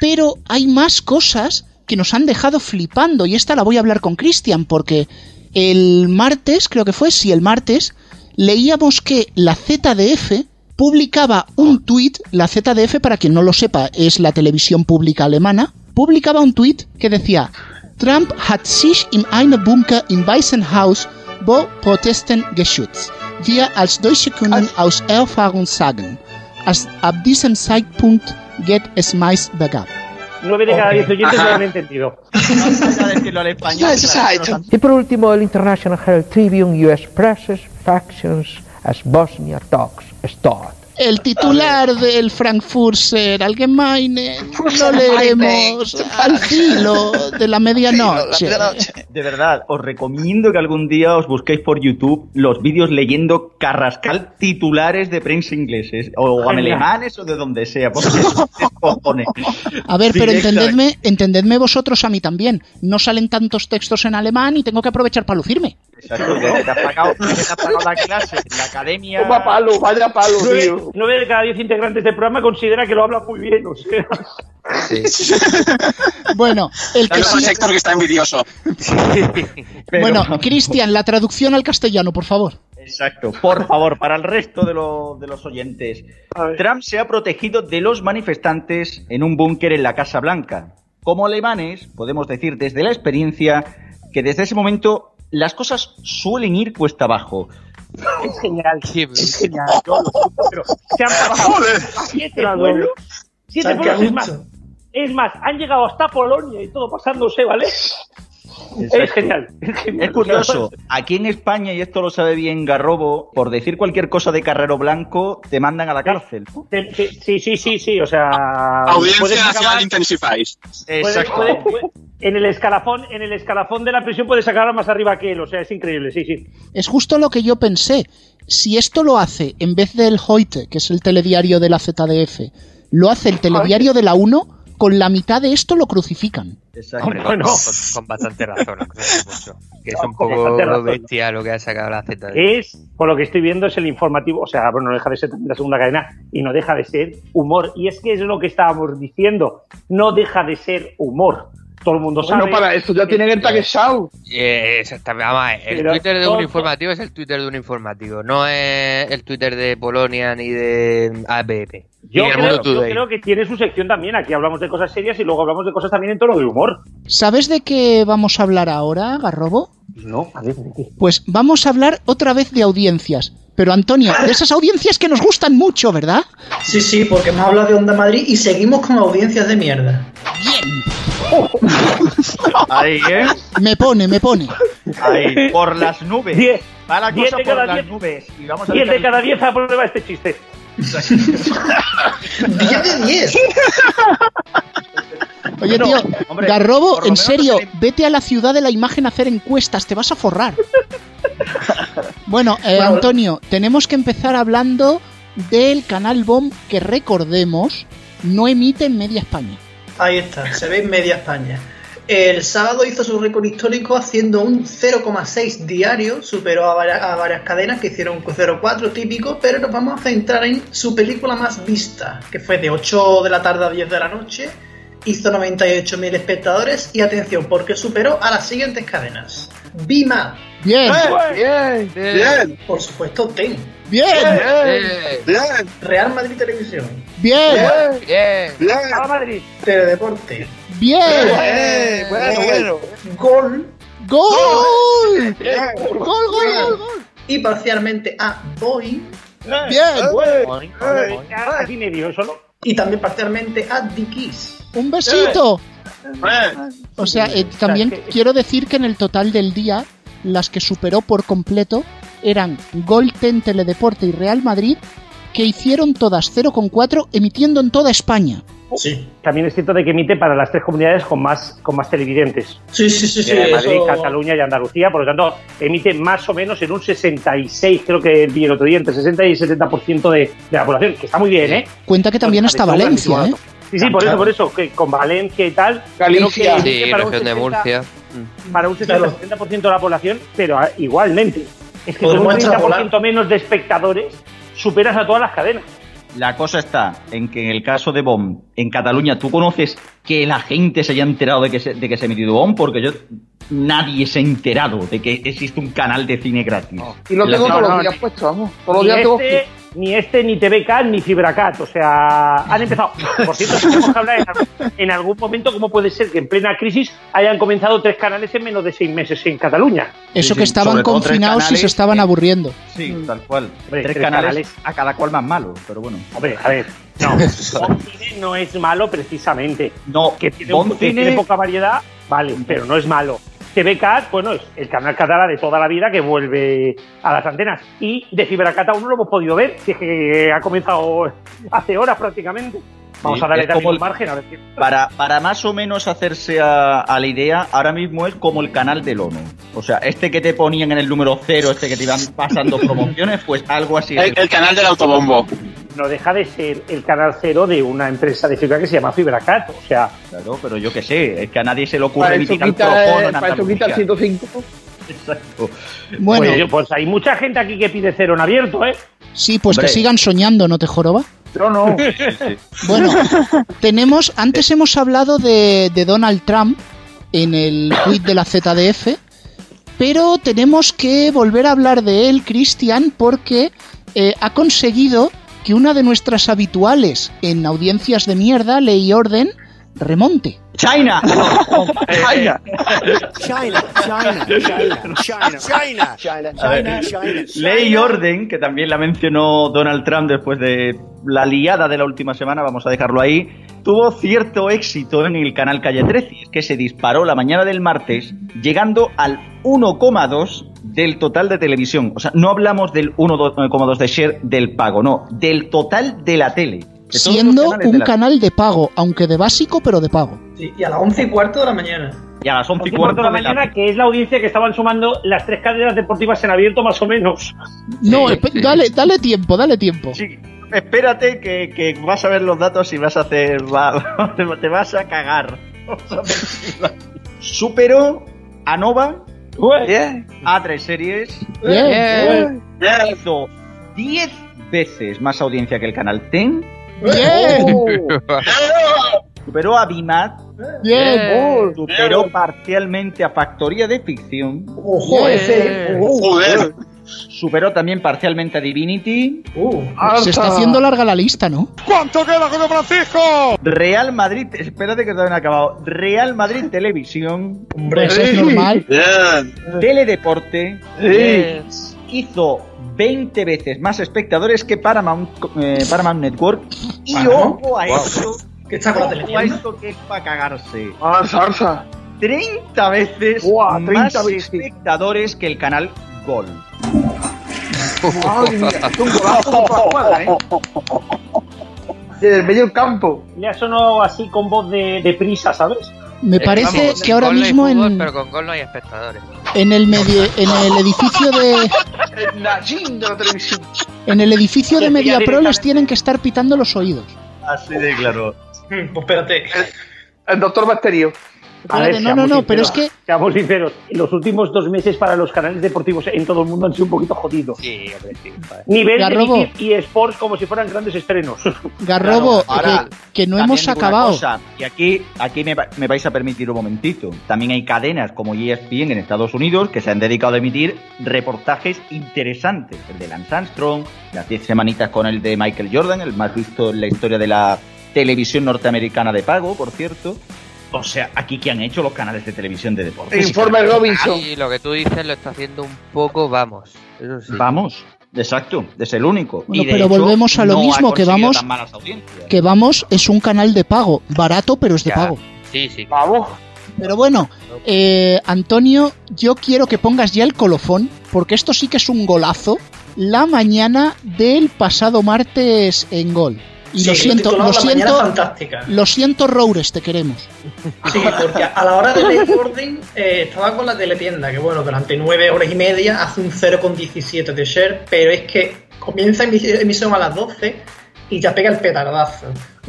Pero hay más cosas que nos han dejado flipando. Y esta la voy a hablar con Cristian, porque el martes, creo que fue, sí, el martes, leíamos que la ZDF publicaba un tuit, la ZDF, para quien no lo sepa, es la televisión pública alemana, publicaba un tuit que decía Trump hat sich in einem Bunker in Weißen Haus wo Protesten geschützt. Wir als Deutsche können aus Erfahrung sagen, als ab diesem Zeitpunkt geht es meist bergab. 9 de cada 10 oyentes lo han entendido. Y por último, el International Herald Tribune, US Presses, Factions, as Bosnia Talks Start. El titular del Frankfurter Allgemeine lo leeremos al filo de la medianoche. De verdad, os recomiendo que algún día os busquéis por YouTube los vídeos leyendo carrascal titulares de prensa ingleses, o alemanes, o de donde sea. Porque se cojones. A ver, pero entendedme, entendedme vosotros a mí también. No salen tantos textos en alemán y tengo que aprovechar para lucirme. Exacto, que te has pagado, que te has pagado la clase en la academia. Toma palo, vaya palo, tío. 9 de cada 10 integrantes del programa considera que lo habla muy bien. O sea. Bueno, el que sí- sector que está envidioso. Bueno, Cristian, la traducción al castellano, por favor. Exacto. Por favor, para el resto de, lo- de los oyentes. Trump se ha protegido de los manifestantes en un búnker en la Casa Blanca. Como alemanes, podemos decir desde la experiencia que desde ese momento las cosas suelen ir cuesta abajo. Es genial. Es genial. Yo lo siento, pero se han pasado siete vuelos. Siete vuelos es más. Es más, han llegado hasta Polonia y todo pasándose, ¿vale? Es Exacto. genial. Es, genial. Es curioso, aquí en España, y esto lo sabe bien Garrobo, por decir cualquier cosa de Carrero Blanco, te mandan a la cárcel. Sí, sí, sí, sí, o sea. Audiencia puedes Nacional Intensifáis. puedes- puedes- puedes- en el escalafón, en el escalafón de la prisión puedes sacar más arriba que él, o sea, es increíble, sí, sí. Es justo lo que yo pensé. Si esto lo hace, en vez del Heute, que es el telediario de la ZDF, lo hace el telediario de la 1, con la mitad de esto lo crucifican. Hombre, Bueno. con, con bastante razón, que es un poco bestia lo que ha sacado la Z. Es, por lo que estoy viendo, es el informativo, o sea, bueno, no deja de ser la segunda cadena y no deja de ser humor. Y es que es lo que estábamos diciendo, no deja de ser humor. Todo el mundo Bueno, sabe. para eso ya tienen el tag show. Eh, exactamente. Vamos a ver, el Pero Twitter de un informativo es el Twitter de un informativo, no es el Twitter de Polonia ni de ABP. Yo creo, yo creo que tiene su sección también. Aquí hablamos de cosas serias y luego hablamos de cosas también en tono de humor. ¿Sabes de qué vamos a hablar ahora, Garrobo? No, a ver, ¿de qué? Pues vamos a hablar otra vez de audiencias. Pero Antonio, de esas audiencias que nos gustan mucho, ¿verdad? Sí, sí, porque hemos hablado de Onda Madrid y seguimos con audiencias de mierda. Ahí, ¿eh? Me pone, me pone. Ahí, por las nubes. Diez. Va la Diez cosa de por cada las diez. nubes. Y vamos a 10 de cada 10 aprueba este chiste. 10 de 10. Oye, tío, hombre, Garrobo, en serio, se vete a la ciudad de la imagen a hacer encuestas, te vas a forrar. Bueno, eh, Bueno. Antonio, tenemos que empezar hablando del canal BOM que recordemos no emite en media España. Ahí está, se ve en media España. El sábado hizo su récord histórico haciendo un 0,6 diario, superó a varias, a varias cadenas que hicieron un 0,4 típico, pero nos vamos a centrar en su película más vista, que fue de 8 de la tarde a 10 de la noche, hizo 98.000 espectadores y atención, porque superó a las siguientes cadenas. Bima, Bien, Bien, bien, por supuesto, TEN, bien, bien, Real Madrid Televisión, bien, Bien. bien. ¡A Madrid! Teledeporte, bien. Eh, bueno, bueno. Gol. ¡Gol! Bien. ¡Gol, gol, gol, gol! y parcialmente a Boeing Bien, Aquí no. y también parcialmente a Dickies. Un besito. Bien. O sea, eh, también quiero decir que en el total del día, las que superó por completo eran Golten, Teledeporte y Real Madrid, que hicieron todas 0,4 emitiendo en toda España. Sí. También es cierto de que emite para las tres comunidades con más, con más televidentes. Sí, sí, sí, sí. Eh, Madrid, eso- Cataluña y Andalucía, por lo tanto, emite más o menos en un 66, creo que vi el otro día, entre 60 y 70% de, de la población, que está muy bien, ¿eh? Cuenta que también está Valencia, ¿eh? Sí, sí, por eso, por eso, que con Valencia y tal, Galicia. que Sí, para un región de 60 Murcia. Para un 70% de la población, pero ah, igualmente. Es que con un Podemos 30% extrapolar. menos de espectadores, superas a todas las cadenas. La cosa está en que en el caso de BOM, en Cataluña, ¿tú conoces que la gente se haya enterado de que se, de que se ha emitido BOM? Porque yo. Nadie se ha enterado de que existe un canal de cine gratis. Y lo tengo todos los días ni- puesto, vamos. Todos los Ni días tengo este, ni este, ni TVCat, ni Fibracat. O sea, han empezado. Por cierto, tenemos que hablar en algún, en algún momento cómo puede ser que en plena crisis hayan comenzado tres canales en menos de seis meses en Cataluña. Eso Sí, que estaban confinados y se estaban aburriendo. Sí, tal cual. Hombre, tres, tres canales, canales. a cada cual más malo, pero bueno. Hombre, a ver. No, Boncine no es malo precisamente. No, Que tiene, un- que tiene poca variedad, vale, pero no es malo. TVCat, bueno, es el canal catalán de toda la vida que vuelve a las antenas. Y de Fibracat aún no lo hemos podido ver, si es que ha comenzado hace horas prácticamente. Vamos Sí, a darle también un el- margen a ver qué. Para, para más o menos hacerse a, a la idea, ahora mismo es como el canal del ONU. O sea, este que te ponían en el número cero, este que te iban pasando promociones, pues algo así. el canal del autobombo. No deja de ser el canal cero de una empresa de fibra que se llama Fibracat. O sea, Claro, pero yo qué sé, es que a nadie se le ocurre profono en para eso quita el Andalucía. 105. Exacto. Bueno, pues, pues hay mucha gente aquí que pide cero en abierto, ¿eh? sí, pues Hombre. que sigan soñando, ¿no te joroba? Yo no. Bueno, tenemos, antes hemos hablado de, de Donald Trump en el tweet de la ZDF, pero tenemos que volver a hablar de él, Cristian, porque eh, ha conseguido que una de nuestras habituales en audiencias de mierda, Ley y Orden, remonte. China. China. China, China, China, China, China, Ley y orden, que también la mencionó Donald Trump después de la liada de la última semana, vamos a dejarlo ahí, tuvo cierto éxito en el canal Calle 13, y es que se disparó la mañana del martes, llegando al 1,2 del total de televisión. O sea, no hablamos del 1,2 de share del pago, no, del total de la tele. De Siendo de un la- canal de pago, aunque de básico, pero de pago. Sí, y a las 11 y cuarto de la mañana. Y a las 11 y Once y cuarto de la mañana, que es la audiencia que estaban sumando las tres cadenas deportivas en abierto, más o menos. No, espe- dale, dale tiempo, dale tiempo. Sí, espérate que, que vas a ver los datos y vas a hacer. va- te vas a cagar. Superó a Nova, a tres series. Bien. Hizo 10 veces más audiencia que el canal Ten. Bien. Superó a Bimat. Superó parcialmente a Factoría de Ficción. Ojo, ese. uh, Joder. Superó también parcialmente a Divinity. Se está haciendo larga la lista, ¿no? ¿Cuánto queda, José Francisco? Real Madrid, espérate que todavía no he acabado. Real Madrid Televisión. Pues es normal. Teledeporte. Hizo 20 veces más espectadores que Paramount, eh, Paramount Network. Y Paramount. ojo a Wow. esto. ¿Qué está con la ojo a esto que es para cagarse. Ah, salsa. 30 veces Guau, 30 más veces. espectadores que el canal Gol. Madre mía, es un golazo por toda la cuadra, ¿eh? Desde el medio del campo. Le ha sonado así con voz de, de prisa, ¿sabes? Me Eh, parece vamos, que ahora mismo fútbol, en, Pero con gol no hay espectadores. en el medio, en el edificio de El de la televisión. en el edificio de MediaPro les tienen que estar pitando los oídos. Así de claro. Pues espérate. El doctor Bacterio. Ver, Espérate, no, seamos no, no, pero es sinceros, que Seamos sinceros, los últimos dos meses para los canales deportivos en todo el mundo han sido un poquito jodidos. Sí, hombre, sí. joder. Nivel Garrobo. de y Sports como si fueran grandes estrenos. Garrobo, Claro, ahora, que, que no hemos acabado. cosa, y aquí, aquí me, me vais a permitir un momentito. También hay cadenas como ESPN en Estados Unidos que se han dedicado a emitir reportajes interesantes. El de Lance Armstrong, las 10 semanitas con el de Michael Jordan, el más visto en la historia de la televisión norteamericana de pago, por cierto. O sea, aquí que han hecho los canales de televisión de deportes. Informe Robinson. Y lo que tú dices lo está haciendo un poco, vamos. Eso sí. Vamos, exacto, es el único. Bueno, Y pero hecho, volvemos a lo no mismo, que vamos-. Que vamos, es un canal de pago, barato, pero es de Ya. pago. Sí, sí. Vamos. Pero bueno, eh, Antonio, yo quiero que pongas ya el colofón, porque esto sí que es un golazo. La mañana del pasado martes en gol. Y Sí, lo siento, lo siento, fantástica. lo siento, Roures, te queremos. Sí, porque a la hora de leer orden eh, estaba con la teletienda, que bueno, durante nueve horas y media hace un 0,17 de share, pero es que comienza emi- emisión a las 12 y ya pega el petardazo.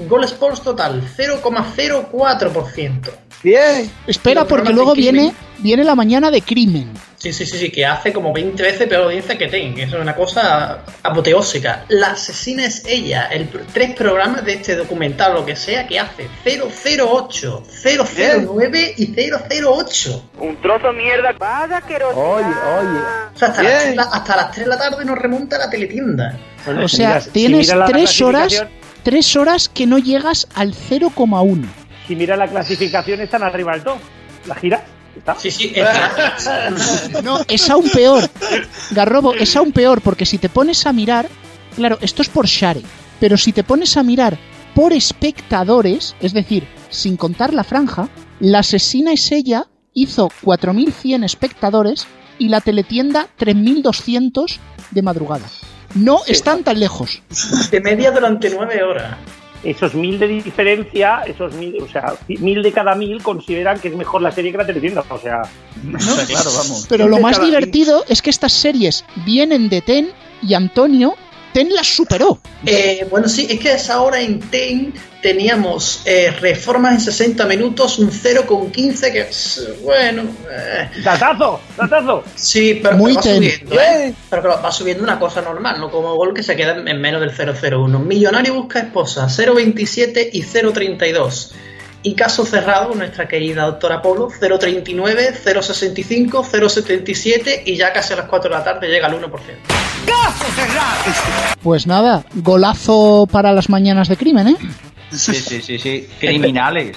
Gol Sports total, 0,04%. Bien. Espera, porque luego viene, viene la mañana de crimen. Sí, sí, sí, sí, que hace como 20 veces peor audiencia que Ten. Eso es una cosa apoteósica. La asesina es ella. El, tres programas de este documental, lo que sea, que hace 008, 009 y 008. Un trozo de mierda. Vaya Oye, oye. O sea, hasta las, Bien. 3, hasta las 3 de la tarde nos remonta la teletienda. O sea, tienes tres horas, tres horas que no llegas al 0,1. Si mira la clasificación, están arriba del top. La gira. Está. Sí, sí, No, es aún peor. Garrobo, es aún peor, porque si te pones a mirar, claro, esto es por Share, pero si te pones a mirar por espectadores, es decir, sin contar la franja, la asesina es ella, hizo 4.100 espectadores y la teletienda 3.200 de madrugada. No están tan lejos. de media durante 9 horas. Esos mil de diferencia, esos mil, o sea, mil de cada mil consideran que es mejor la serie que la teletienda. O sea, claro, vamos. Pero lo De más divertido es que estas series vienen de Ten y Antonio, Ten las superó. Eh, bueno, sí, es que a esa hora en TEN teníamos eh, reformas en 60 minutos, un 0,15 que, es, bueno, eh, ¡Datazo! ¡Datazo! sí, pero, Muy pero va subiendo, ¿eh? Pero claro, va subiendo una cosa normal, no como gol que se queda en menos del 0,01. Millonario busca esposa, 0,27 y 0,32. Y caso cerrado, nuestra querida doctora Polo, 0,39, 0,65, 0,77 y ya casi a las 4 de la tarde llega al 1%. Pues nada, golazo para las mañanas de crimen, ¿eh? Sí, sí, sí, sí. Criminales.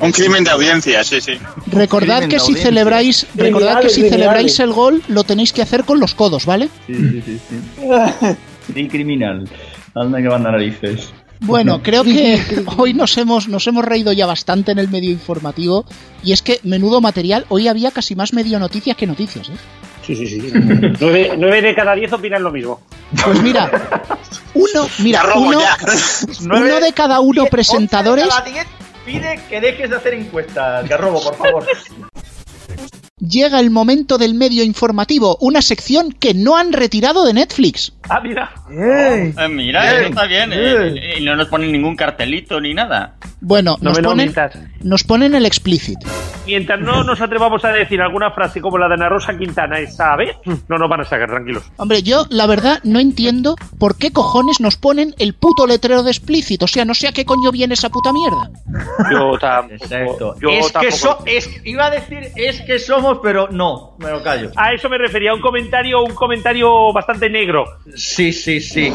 Un crimen de audiencia, sí, sí. Recordad que si celebráis, recordad que si celebráis el gol, lo tenéis que hacer con los codos, ¿vale? Sí, sí, sí. sí. Sí, criminal. Anda que van a narices. Bueno, creo que hoy nos hemos, nos hemos reído ya bastante en el medio informativo. Y es que, menudo material, hoy había casi más medio noticias que noticias, ¿eh? Sí, sí, sí. nueve, nueve de cada diez opinan lo mismo. Pues mira, uno, mira, uno, ya. uno de cada uno Diez, presentadores. Pide que dejes de hacer encuestas, Garrobo, por favor. Llega el momento del medio informativo, una sección que no han retirado de Netflix. Ah, mira. Eh, mira, Bien, eso está bien. bien. eh, Y no nos ponen ningún cartelito ni nada. Bueno, No nos ponen, nos ponen el explicit. mientras no nos atrevamos a decir alguna frase como la de Ana Rosa Quintana esa vez, no nos van a sacar, tranquilos. Hombre, yo la verdad no entiendo por qué cojones nos ponen el puto letrero de explícito. O sea, no sé a qué coño viene esa puta mierda. Yo tampoco. Exacto. yo es que tampoco- so- es, iba a decir es que somos, pero no, me lo callo. A eso me refería, un comentario, un comentario bastante negro. Sí, sí, sí.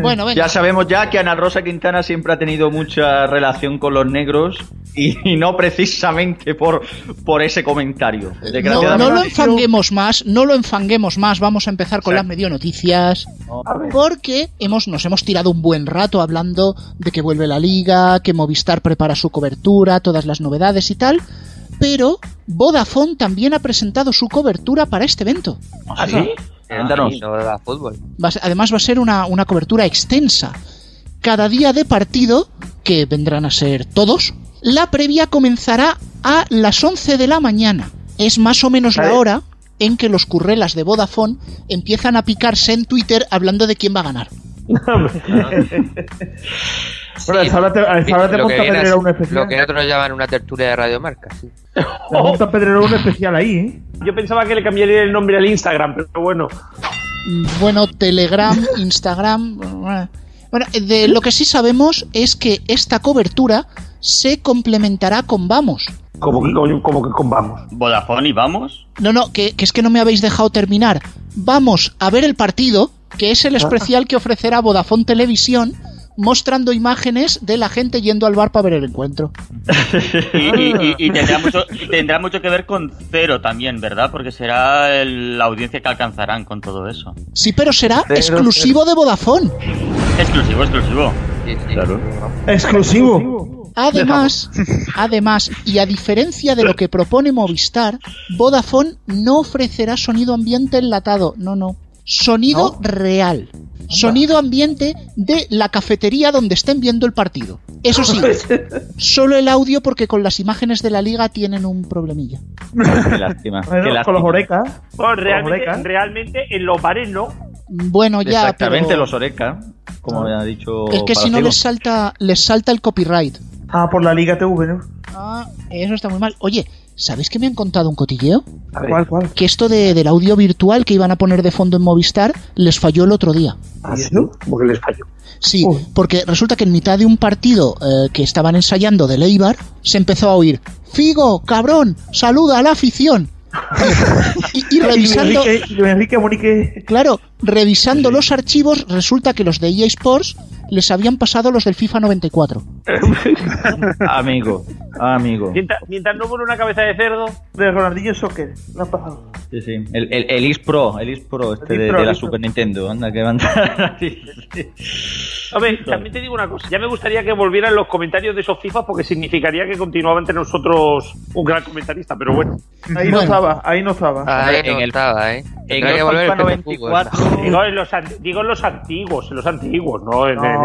Bueno, venga. Ya sabemos ya que Ana Rosa Quintana siempre ha tenido mucha relación con los negros y, y no precisamente por, por ese comentario. No, Desgraciadamente. no lo enfanguemos más, no lo enfanguemos más. Vamos a empezar con las medio noticias. Porque hemos, nos hemos tirado un buen rato hablando de que vuelve la liga, que Movistar prepara su cobertura, todas las novedades y tal. Pero Vodafone también ha presentado su cobertura para este evento. ¿Ah, sí? Cuéntanos. Fútbol. Además va a ser una, una cobertura extensa. Cada día de partido, que vendrán a ser todos, la previa comenzará a las 11 de la mañana. Es más o menos la hora en que los currelas de Vodafone empiezan a picarse en Twitter hablando de quién va a ganar. Bueno, hora te, a esa hora te Lo que, monta viene a Pedrero un especial. lo que otros llaman una tertulia de radiomarca. Sí. Te monta Pedrero un especial ahí, ¿eh? Yo pensaba que le cambiaría el nombre al Instagram, pero bueno. Bueno, Telegram, Instagram. Bueno, de lo que sí sabemos es que esta cobertura se complementará con Vamos. Como que, con vamos. Vodafone y vamos. No, no, que, que es que no me habéis dejado terminar. Vamos a ver el partido, que es el especial que ofrecerá Vodafone Televisión, mostrando imágenes de la gente yendo al bar para ver el encuentro. Y, y- y- y tendrá, mucho, y tendrá mucho que ver con cero también, ¿verdad? Porque será el- la audiencia que alcanzarán con todo eso. Sí, pero será exclusivo de Vodafone. Exclusivo, exclusivo. Claro. Exclusivo. Además, además, y a diferencia de lo que propone Movistar, Vodafone no ofrecerá sonido ambiente enlatado, no, no. Sonido real. Sonido ambiente de la cafetería donde estén viendo el partido. Eso sí, solo el audio porque con las imágenes de la liga tienen un problemilla. Qué lástima. Bueno, qué con los orecas. Bueno, realmente, realmente en los bares no. Bueno, ya, Exactamente, pero los Oreca, como ha dicho. es que si no les salta, les salta el copyright. Ah, por la Liga TV, ¿no? Ah, eso está muy mal. Oye, ¿sabéis que me han contado un cotilleo? ¿Cuál, cuál? Que esto de- del audio virtual que iban a poner de fondo en Movistar les falló el otro día. ¿Ah, que les falló. Sí, porque resulta que en mitad de un partido eh, que estaban ensayando de Leibar, se empezó a oír Figo, cabrón, saluda a la afición. y, y revisando, Y Enrique, Enrique claro, revisando los archivos, resulta que los de EA Sports les habían pasado los del FIFA 94. Amigo, amigo. Mientras, mientras no pone una cabeza de cerdo. De Ronaldinho Soccer. Lo han pasado. Sí, sí. El, el, el Is Pro, el Is Pro este El de, Pro, la Pro. Super Nintendo. Anda, que van Hombre, también te digo una cosa. Ya me gustaría que volvieran los comentarios de esos FIFA porque significaría que continuaba entre nosotros un gran comentarista, pero bueno. Ahí no estaba, ahí no estaba. Ahí en no el- estaba, ¿eh? en el que volver FIFA el Pepe Fútbol. 94. Digo en los, an- digo en los antiguos, en los antiguos, no en, en No,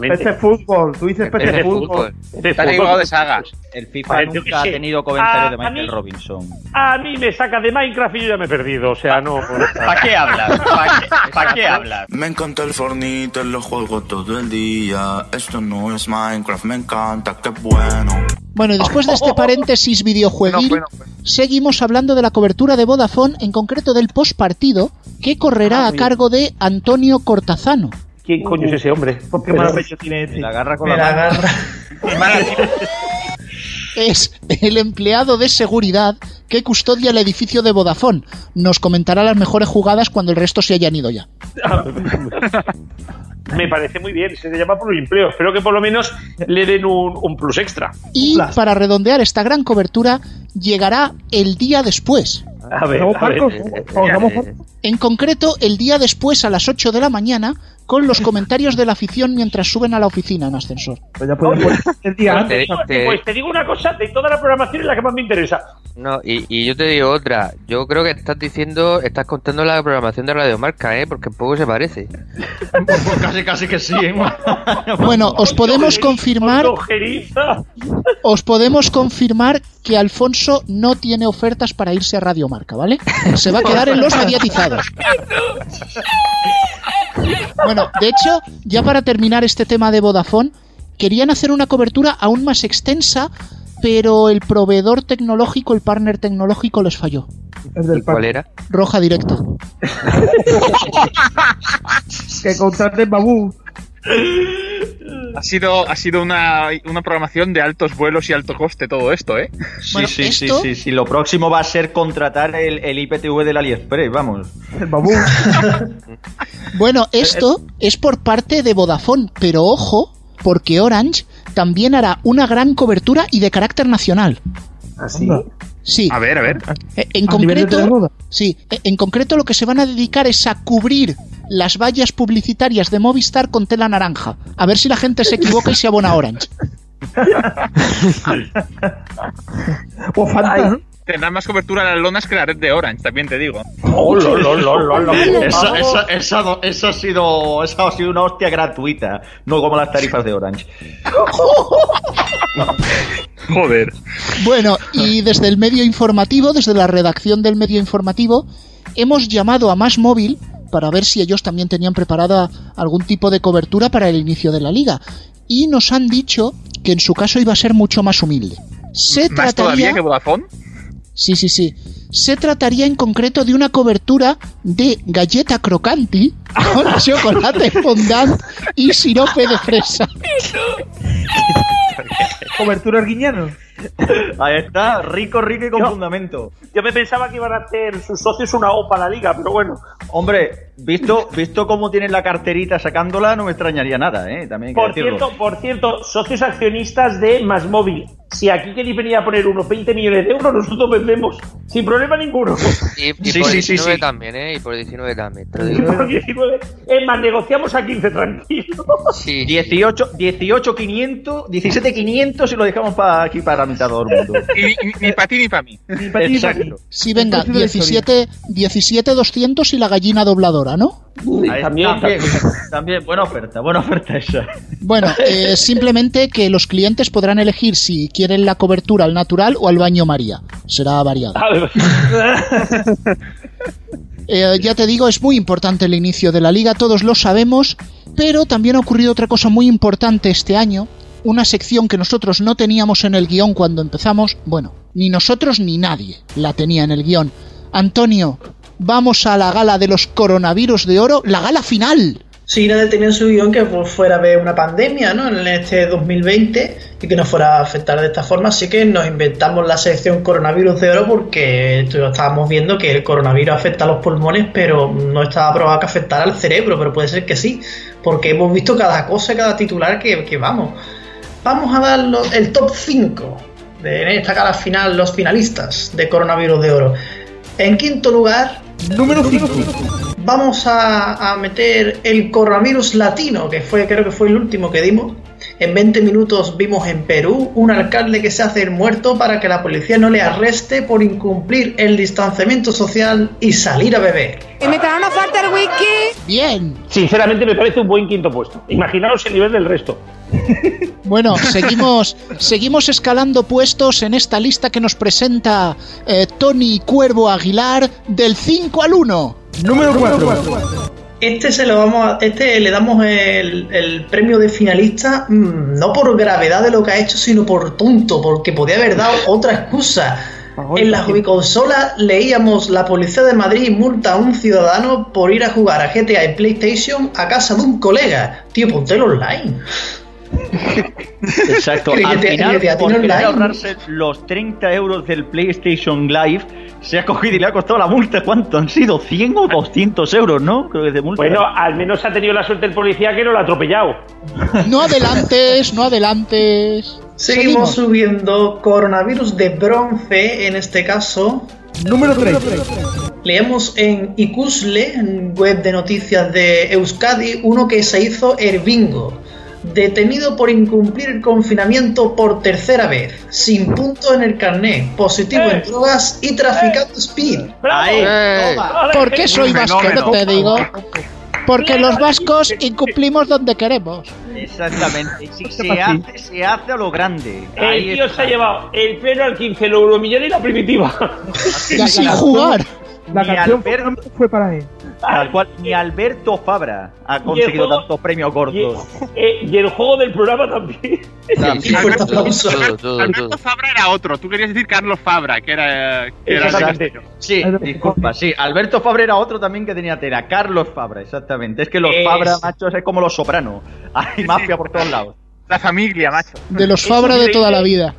PC Fútbol, tú dices PC, Fútbol. Está derivado de sagas. El FIFA nunca ha tenido comentarios de a Michael mí- Robinson. A mí me saca de Minecraft y yo ya me he perdido, o sea, no. ¿Para qué hablas? ¿Para qué, pa' qué hablas? Me encanta el Fornite, lo juego todo el día. Esto no es Minecraft, me encanta, qué bueno. Bueno, y después de este paréntesis videojueguil, seguimos hablando de la cobertura de Vodafone, en concreto del postpartido, que correrá a cargo de Antonio Cortazano. ¿Quién coño es ese hombre? ¿Por qué pecho tiene este? La agarra con Me la la mano. agarra. Es el empleado de seguridad que custodia el edificio de Vodafone. Nos comentará las mejores jugadas cuando el resto se hayan ido ya. Me parece muy bien, se le llama por empleo. Espero que por lo menos le den un, un plus extra. Y para redondear esta gran cobertura, llegará el día después. A ver, ¿Vamos a ver. Marcos? ¿Vamos Marcos? En concreto, el día después a las 8 de la mañana, con los comentarios de la afición mientras suben a la oficina en ascensor. Pues ya podemos poner el día antes. te, pues te digo una cosa, de toda la programación es la que más me interesa. No, y, y yo te digo otra. Yo creo que estás diciendo, estás contando la programación de Radio Marca, ¿eh? Porque poco se parece. Pues casi, casi que sí. ¿eh? Bueno, os podemos confirmar, os podemos confirmar que Alfonso no tiene ofertas para irse a Radio Marca, ¿vale? Se va a quedar en los mediatizados. Bueno, de hecho, ya para terminar este tema de Vodafone, querían hacer una cobertura aún más extensa pero el proveedor tecnológico, el partner tecnológico les falló. ¿Y cuál era? Roja directa. Que contraten Babú. Ha sido, ha sido una, una programación de altos vuelos y alto coste todo esto, ¿eh? Sí, Bueno, sí, sí, esto- sí, sí. Lo próximo va a ser contratar el, el IPTV del AliExpress, vamos. El Babú. Bueno, esto es por parte de Vodafone, pero ojo, porque Orange también hará una gran cobertura y de carácter nacional. Así. Sí. A ver, a ver. Eh, En A concreto, sí, eh, en concreto lo que se van a dedicar es a cubrir las vallas publicitarias de Movistar con tela naranja. A ver si la gente se equivoca y se abona a Orange. O. Tendrá más cobertura las lonas que la red de Orange, también te digo. Oh, lo, lo, lo, lo, lo. Eso, eso, eso, eso ha sido, eso ha sido una hostia gratuita, no como las tarifas de Orange. Joder. Bueno, y desde el medio informativo, desde la redacción del medio informativo, hemos llamado a Más Móvil para ver si ellos también tenían preparada algún tipo de cobertura para el inicio de la liga. Y nos han dicho que en su caso iba a ser mucho más humilde. Se ¿Más todavía trataría... que Vodafone? Sí, sí, sí. Se trataría en concreto de una cobertura de galleta crocanti con chocolate fondant y sirope de fresa. Cobertura arguiñano. Ahí está, rico, rico y con Yo- fundamento. Yo me pensaba que iban a hacer sus socios una OPA a la liga, pero bueno. Hombre, visto, visto cómo tienen la carterita sacándola, no me extrañaría nada, ¿eh? También hay que Por decirlo. cierto, por cierto, socios accionistas de Más Móvil. Si aquí queréis venir a poner unos 20 millones de euros, nosotros vendemos sin problema ninguno. Y, y Sí, por sí, sí, 19 sí. también, ¿eh? Y por 19 también. Y por 19. Es más, negociamos a 15, tranquilo. Sí. 18, 18 500, 17 500 y lo dejamos para aquí para mitad de todo el mundo. Y ni, para ti ni para mí. Ni para ti ni para mí. Exacto. Sí, venga, El precio de la 17, 17 200 y la gallina dobladora, ¿no? También, también, también, buena oferta, buena oferta esa. Bueno, eh, simplemente que los clientes podrán elegir si quieren la cobertura al natural o al baño María. Será variado. A ver. Eh, ya te digo, es muy importante el inicio de la liga, todos lo sabemos, pero también ha ocurrido otra cosa muy importante este año, una sección que nosotros no teníamos en el guion cuando empezamos, bueno, ni nosotros ni nadie la tenía en el guion. Antonio, vamos a la gala de los coronavirus de oro, la gala final. Sí, nadie tenía en su guion que fuera a haber una pandemia ¿no? en este 2020 y que nos fuera a afectar de esta forma, así que nos inventamos la sección coronavirus de oro porque estábamos viendo que el coronavirus afecta a los pulmones, pero no estaba probado que afectara al cerebro, pero puede ser que sí, porque hemos visto cada cosa, cada titular que vamos. Vamos a dar los- el top 5 de en esta gala final, los finalistas de coronavirus de oro. En quinto lugar, Número 5. vamos a, a meter el coronavirus latino, que fue, creo que fue el último que dimos. En 20 minutos vimos en Perú un alcalde que se hace el muerto para que la policía no le arreste por incumplir el distanciamiento social y salir a beber. Y no nos falta el whisky. Bien. Sinceramente me parece un buen quinto puesto. Imaginaos el nivel del resto. Bueno, seguimos, seguimos escalando puestos en esta lista que nos presenta eh, Tony Cuervo Aguilar del 5 al 1. Número 4. Este se lo vamos a- este le damos el, el premio de finalista mm, no por gravedad de lo que ha hecho, sino por tonto, porque podía haber dado otra excusa. En la consola leíamos la policía de Madrid multa a un ciudadano por ir a jugar a GTA en PlayStation a casa de un colega. Tío, ponte online. Exacto. Al final, te por querer ahorrarse los 30 euros del PlayStation Live, se ha cogido y le ha costado la multa. ¿Cuánto han sido? ¿100 o 200 euros, no? Creo que de multa. Bueno, al menos ha tenido la suerte el policía que no lo ha atropellado. No adelantes, no adelantes. Seguimos subiendo coronavirus de bronce, en este caso. Número 3. Leemos en Icusle, en web de noticias de Euskadi, uno que se hizo Herbingo. Detenido por incumplir el confinamiento por tercera vez, sin punto en el carné, positivo en drogas y traficando speed. Ahí. ¿Por qué soy vasco? Te digo. Porque los vascos incumplimos donde queremos. Exactamente. Si se hace, se hace a lo grande. El Ahí tío está. se ha llevado el pleno al 15, el euromillón y la primitiva. Y sin jugar. La canción fue para él. Tal cual, ni Alberto Fabra ha conseguido juego- tantos premios gordos. Eh, y el juego del programa también. Alberto, todo, todo, Alberto todo. Fabra era otro. Tú querías decir Carlos Fabra, que era. Que era. Sí, disculpa, sí. Alberto Fabra era otro también que tenía tela. Carlos Fabra, exactamente. Es que los Es- Fabra, machos, es como los sopranos. Hay mafia por todos lados. La familia, macho. De los Fabra de toda la vida.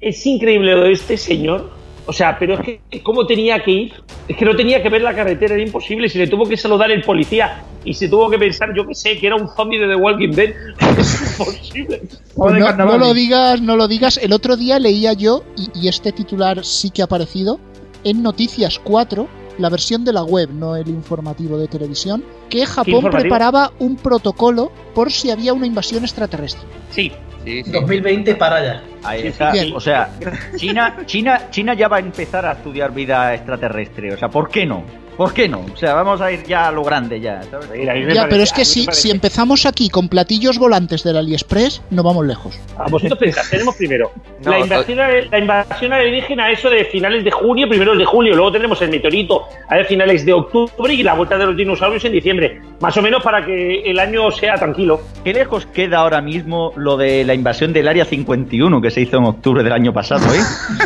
Es increíble lo de este señor. O sea, pero es que cómo tenía que ir. Es que no tenía que ver la carretera, era imposible. Se le tuvo que saludar el policía y se tuvo que pensar, yo qué sé, que era un zombie de The Walking Dead. Es imposible. Pues no, no lo digas, no lo digas. El otro día leía yo, y, y este titular sí que ha aparecido, en Noticias 4, la versión de la web, no el informativo de televisión, que Japón preparaba un protocolo por si había una invasión extraterrestre. Sí. Sí, sí. 2020 para allá. Ahí está. Bien. O sea, China, China, China ya va a empezar a estudiar vida extraterrestre. O sea, ¿por qué no? ¿Por qué no? O sea, vamos a ir ya a lo grande ya. ¿sabes? Mira, Ya, parece- pero es que si, si empezamos aquí con platillos volantes del AliExpress, no vamos lejos. A vosotros pensad, tenemos primero No, la, invasión, la invasión alienígena, eso de finales de junio, primero de julio, luego tenemos el meteorito a finales de octubre y la vuelta de los dinosaurios en diciembre. Más o menos para que el año sea tranquilo. ¿Qué lejos queda ahora mismo lo de la invasión del Área 51 que se hizo en octubre del año pasado, eh?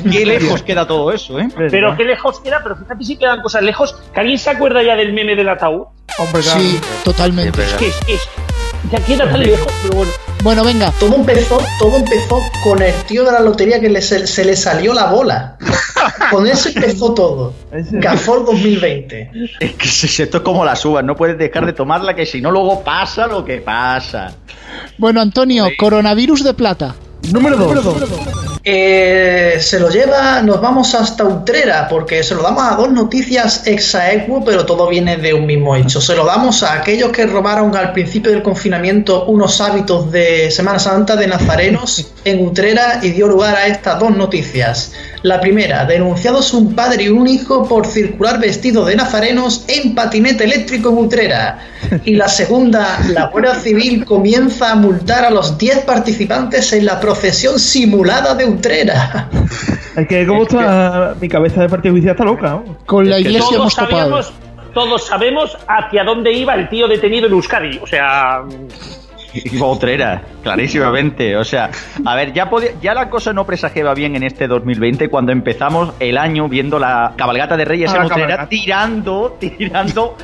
¿Qué lejos queda todo eso, eh? Pero qué lejos queda, pero fíjate si quedan cosas lejos. ¿Que alguien se acuerda ya del meme del ataúd? Hombre, claro. Sí, totalmente. Es. Que es, que es- ya queda tan lejos, pero bueno. Bueno, venga, Todo empezó, todo empezó con el tío de la lotería que le, se, se le salió la bola. Con eso empezó todo. Gafor 2020. Es que si- esto es como las uvas, no puedes dejar de tomarla que si no luego pasa lo que pasa. bueno, Antonio, coronavirus de plata. Número 2. Eh, se lo lleva, nos vamos hasta Utrera, porque se lo damos a dos noticias exaequo, pero todo viene de un mismo hecho. Se lo damos a aquellos que robaron al principio del confinamiento unos hábitos de Semana Santa de nazarenos en Utrera y dio lugar a estas dos noticias. La primera, denunciados un padre y un hijo por circular vestidos de nazarenos en patinete eléctrico en Utrera. Y la segunda, la Guardia Civil comienza a multar a los 10 participantes en la procesión simulada de Utrera. Es que como está mi cabeza de partido judicial está loca, ¿no? Con la Es iglesia Todos hemos topado. sabíamos, todos sabemos hacia dónde iba el tío detenido en Euskadi. O sea, Iba Utrera, clarísimamente. O sea, a ver, ya, podía- ya la cosa no presagiaba bien en este 2020 cuando empezamos el año viendo la cabalgata de Reyes Ah, en Utrera tirando, tirando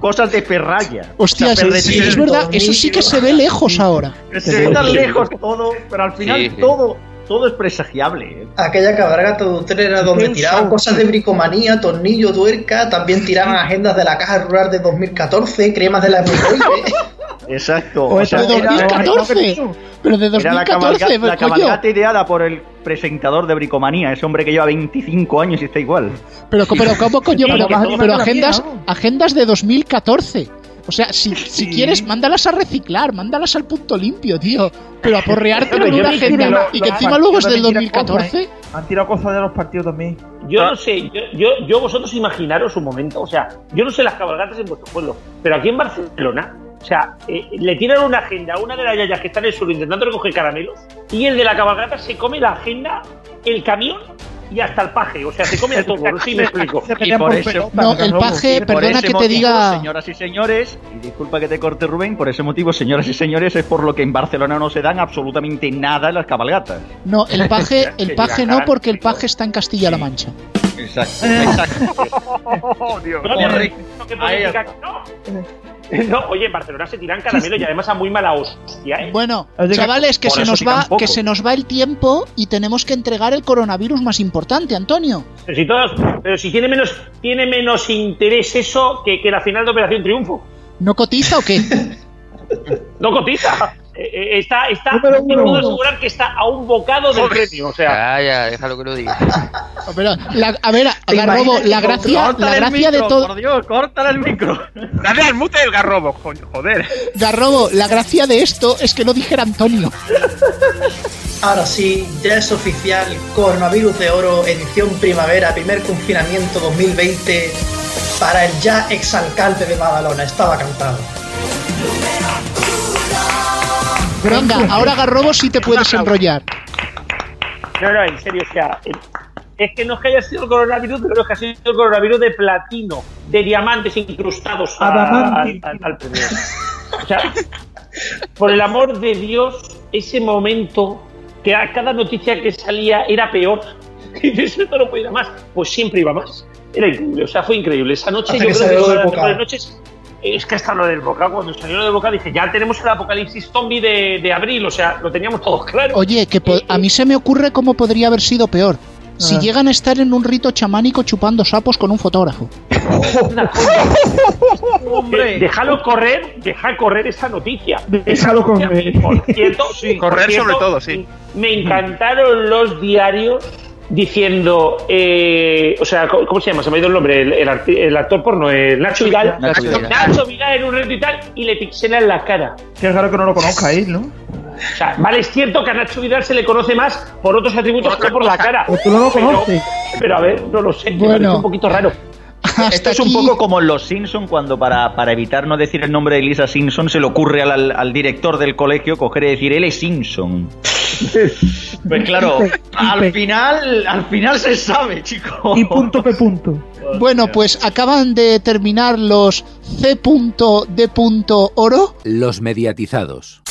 cosas de perraya. Hostia, O sea, sí, es verdad, eso sí que se ve lejos ahora. Se ve tan lejos todo, pero al final Sí, sí. todo, todo es presagiable. ¿eh? Aquella cabalgata de Utrera donde tiraban cosas de bricomanía, tornillo, tuerca, también tiraban agendas de la Caja Rural de 2014, cremas de la hemorroide. Exacto. O O esa- sea, de era- 2014. Pero de Era la 2014, cabalga- la pues, cabalgata ideada por el presentador de Bricomanía, ese hombre que lleva 25 años y está igual. Pero, pero ¿cómo coño? Sí, Pero, pero la agendas, mía, ¿no? agendas de 2014. O sea, si, si quieres, mándalas a reciclar, mándalas al punto limpio, tío. Pero aporrearte yo una agenda y que encima luego es del partidos también tiran 2014. cosas, ¿eh? Han tirado cosas de los partidos también. yo no sé, yo, yo, yo vosotros imaginaros un momento, o sea, yo no sé las cabalgatas en vuestro pueblo, pero aquí en Barcelona, o sea, eh, le tiran una agenda a una de las yayas que está en el suelo intentando recoger caramelos y el de la cabalgata se come la agenda, el camión y hasta el paje, o sea, se come todo, si me explico. Y por eso- No, el paje, perdona que te diga. Señoras y señores, y disculpa que te corte Rubén, por ese motivo, señoras y señores, es por lo que en Barcelona no se dan absolutamente nada en las cabalgatas. No, el paje, el paje no, porque el paje está en Castilla-La Mancha. Exacto, exacto. Oh, Dios. Correcto. Ahí política- no. Oye, en Barcelona se tiran caramelos y además a muy mala hostia, ¿eh? Bueno, chavales, que se nos va, que se nos va el tiempo y tenemos que entregar el coronavirus más importante, Antonio. Pero si, todos, pero si tiene menos tiene menos interés eso que, que la final de Operación Triunfo. ¿No cotiza o qué? No cotiza. Eh, está, está, Número te puedo asegurar que está a un bocado del premio. O sea, Calla, déjalo que lo diga. Pero, la- a ver, ¿Te Garrobo, la gracia, la gracia de todo. Por Dios, córtale el micro. Dale al mute del garrobo, joder. Garrobo, la gracia de esto es que lo dijera Antonio. Ahora sí, ya es oficial, coronavirus de oro, edición primavera, primer confinamiento 2020 para el ya exalcalde de Badalona. Estaba cantado. Venga, ahora Garrobo sí te puedes enrollar. no, no, en serio, o sea, es que no es que haya sido el coronavirus, pero es que ha sido el coronavirus de platino, de diamantes incrustados a- al, al premio. O sea, por el amor de Dios, ese momento que a cada noticia que salía era peor. Y dices, esto no puede ir a más. Pues siempre iba más. Era increíble, o sea, fue increíble. Esa noche Hasta yo que creo que fue de las mejores noches. Es que hasta lo del boca, cuando salió lo del boca dije, ya tenemos el apocalipsis zombie de, de abril, o sea, lo teníamos todos claro. Oye, que po- a mí se me ocurre cómo podría haber sido peor. Si Ah. llegan a estar en un rito chamánico chupando sapos con un fotógrafo. Eh, déjalo correr, deja correr esa noticia. Déjalo correr. Por cierto, sí, por Correr cierto, sobre todo, sí. Me encantaron los diarios diciendo, eh, o sea, ¿cómo cómo se llama? Se me ha ido el nombre, el, el el actor porno, el Nacho Vidal. Nacho Vidal. Nacho Vidal en un reto y tal, y le pixelan la cara. Qué raro que no lo conozcáis, ¿no? O sea, vale, es cierto que a Nacho Vidal se le conoce más por otros atributos que por la cara. O tú no lo Pero- conoces. Pero a ver, no lo sé, me Bueno. parece un poquito raro. Esto es un poco como en Los Simpson cuando para, para evitar no decir el nombre de Lisa Simpson se le ocurre al, al- al director del colegio coger y decir él es Simpson. Pues claro, al final, al final se sabe, chico. Y punto P punto. Bueno, pues acaban de terminar los C.D. Oro. Los mediatizados.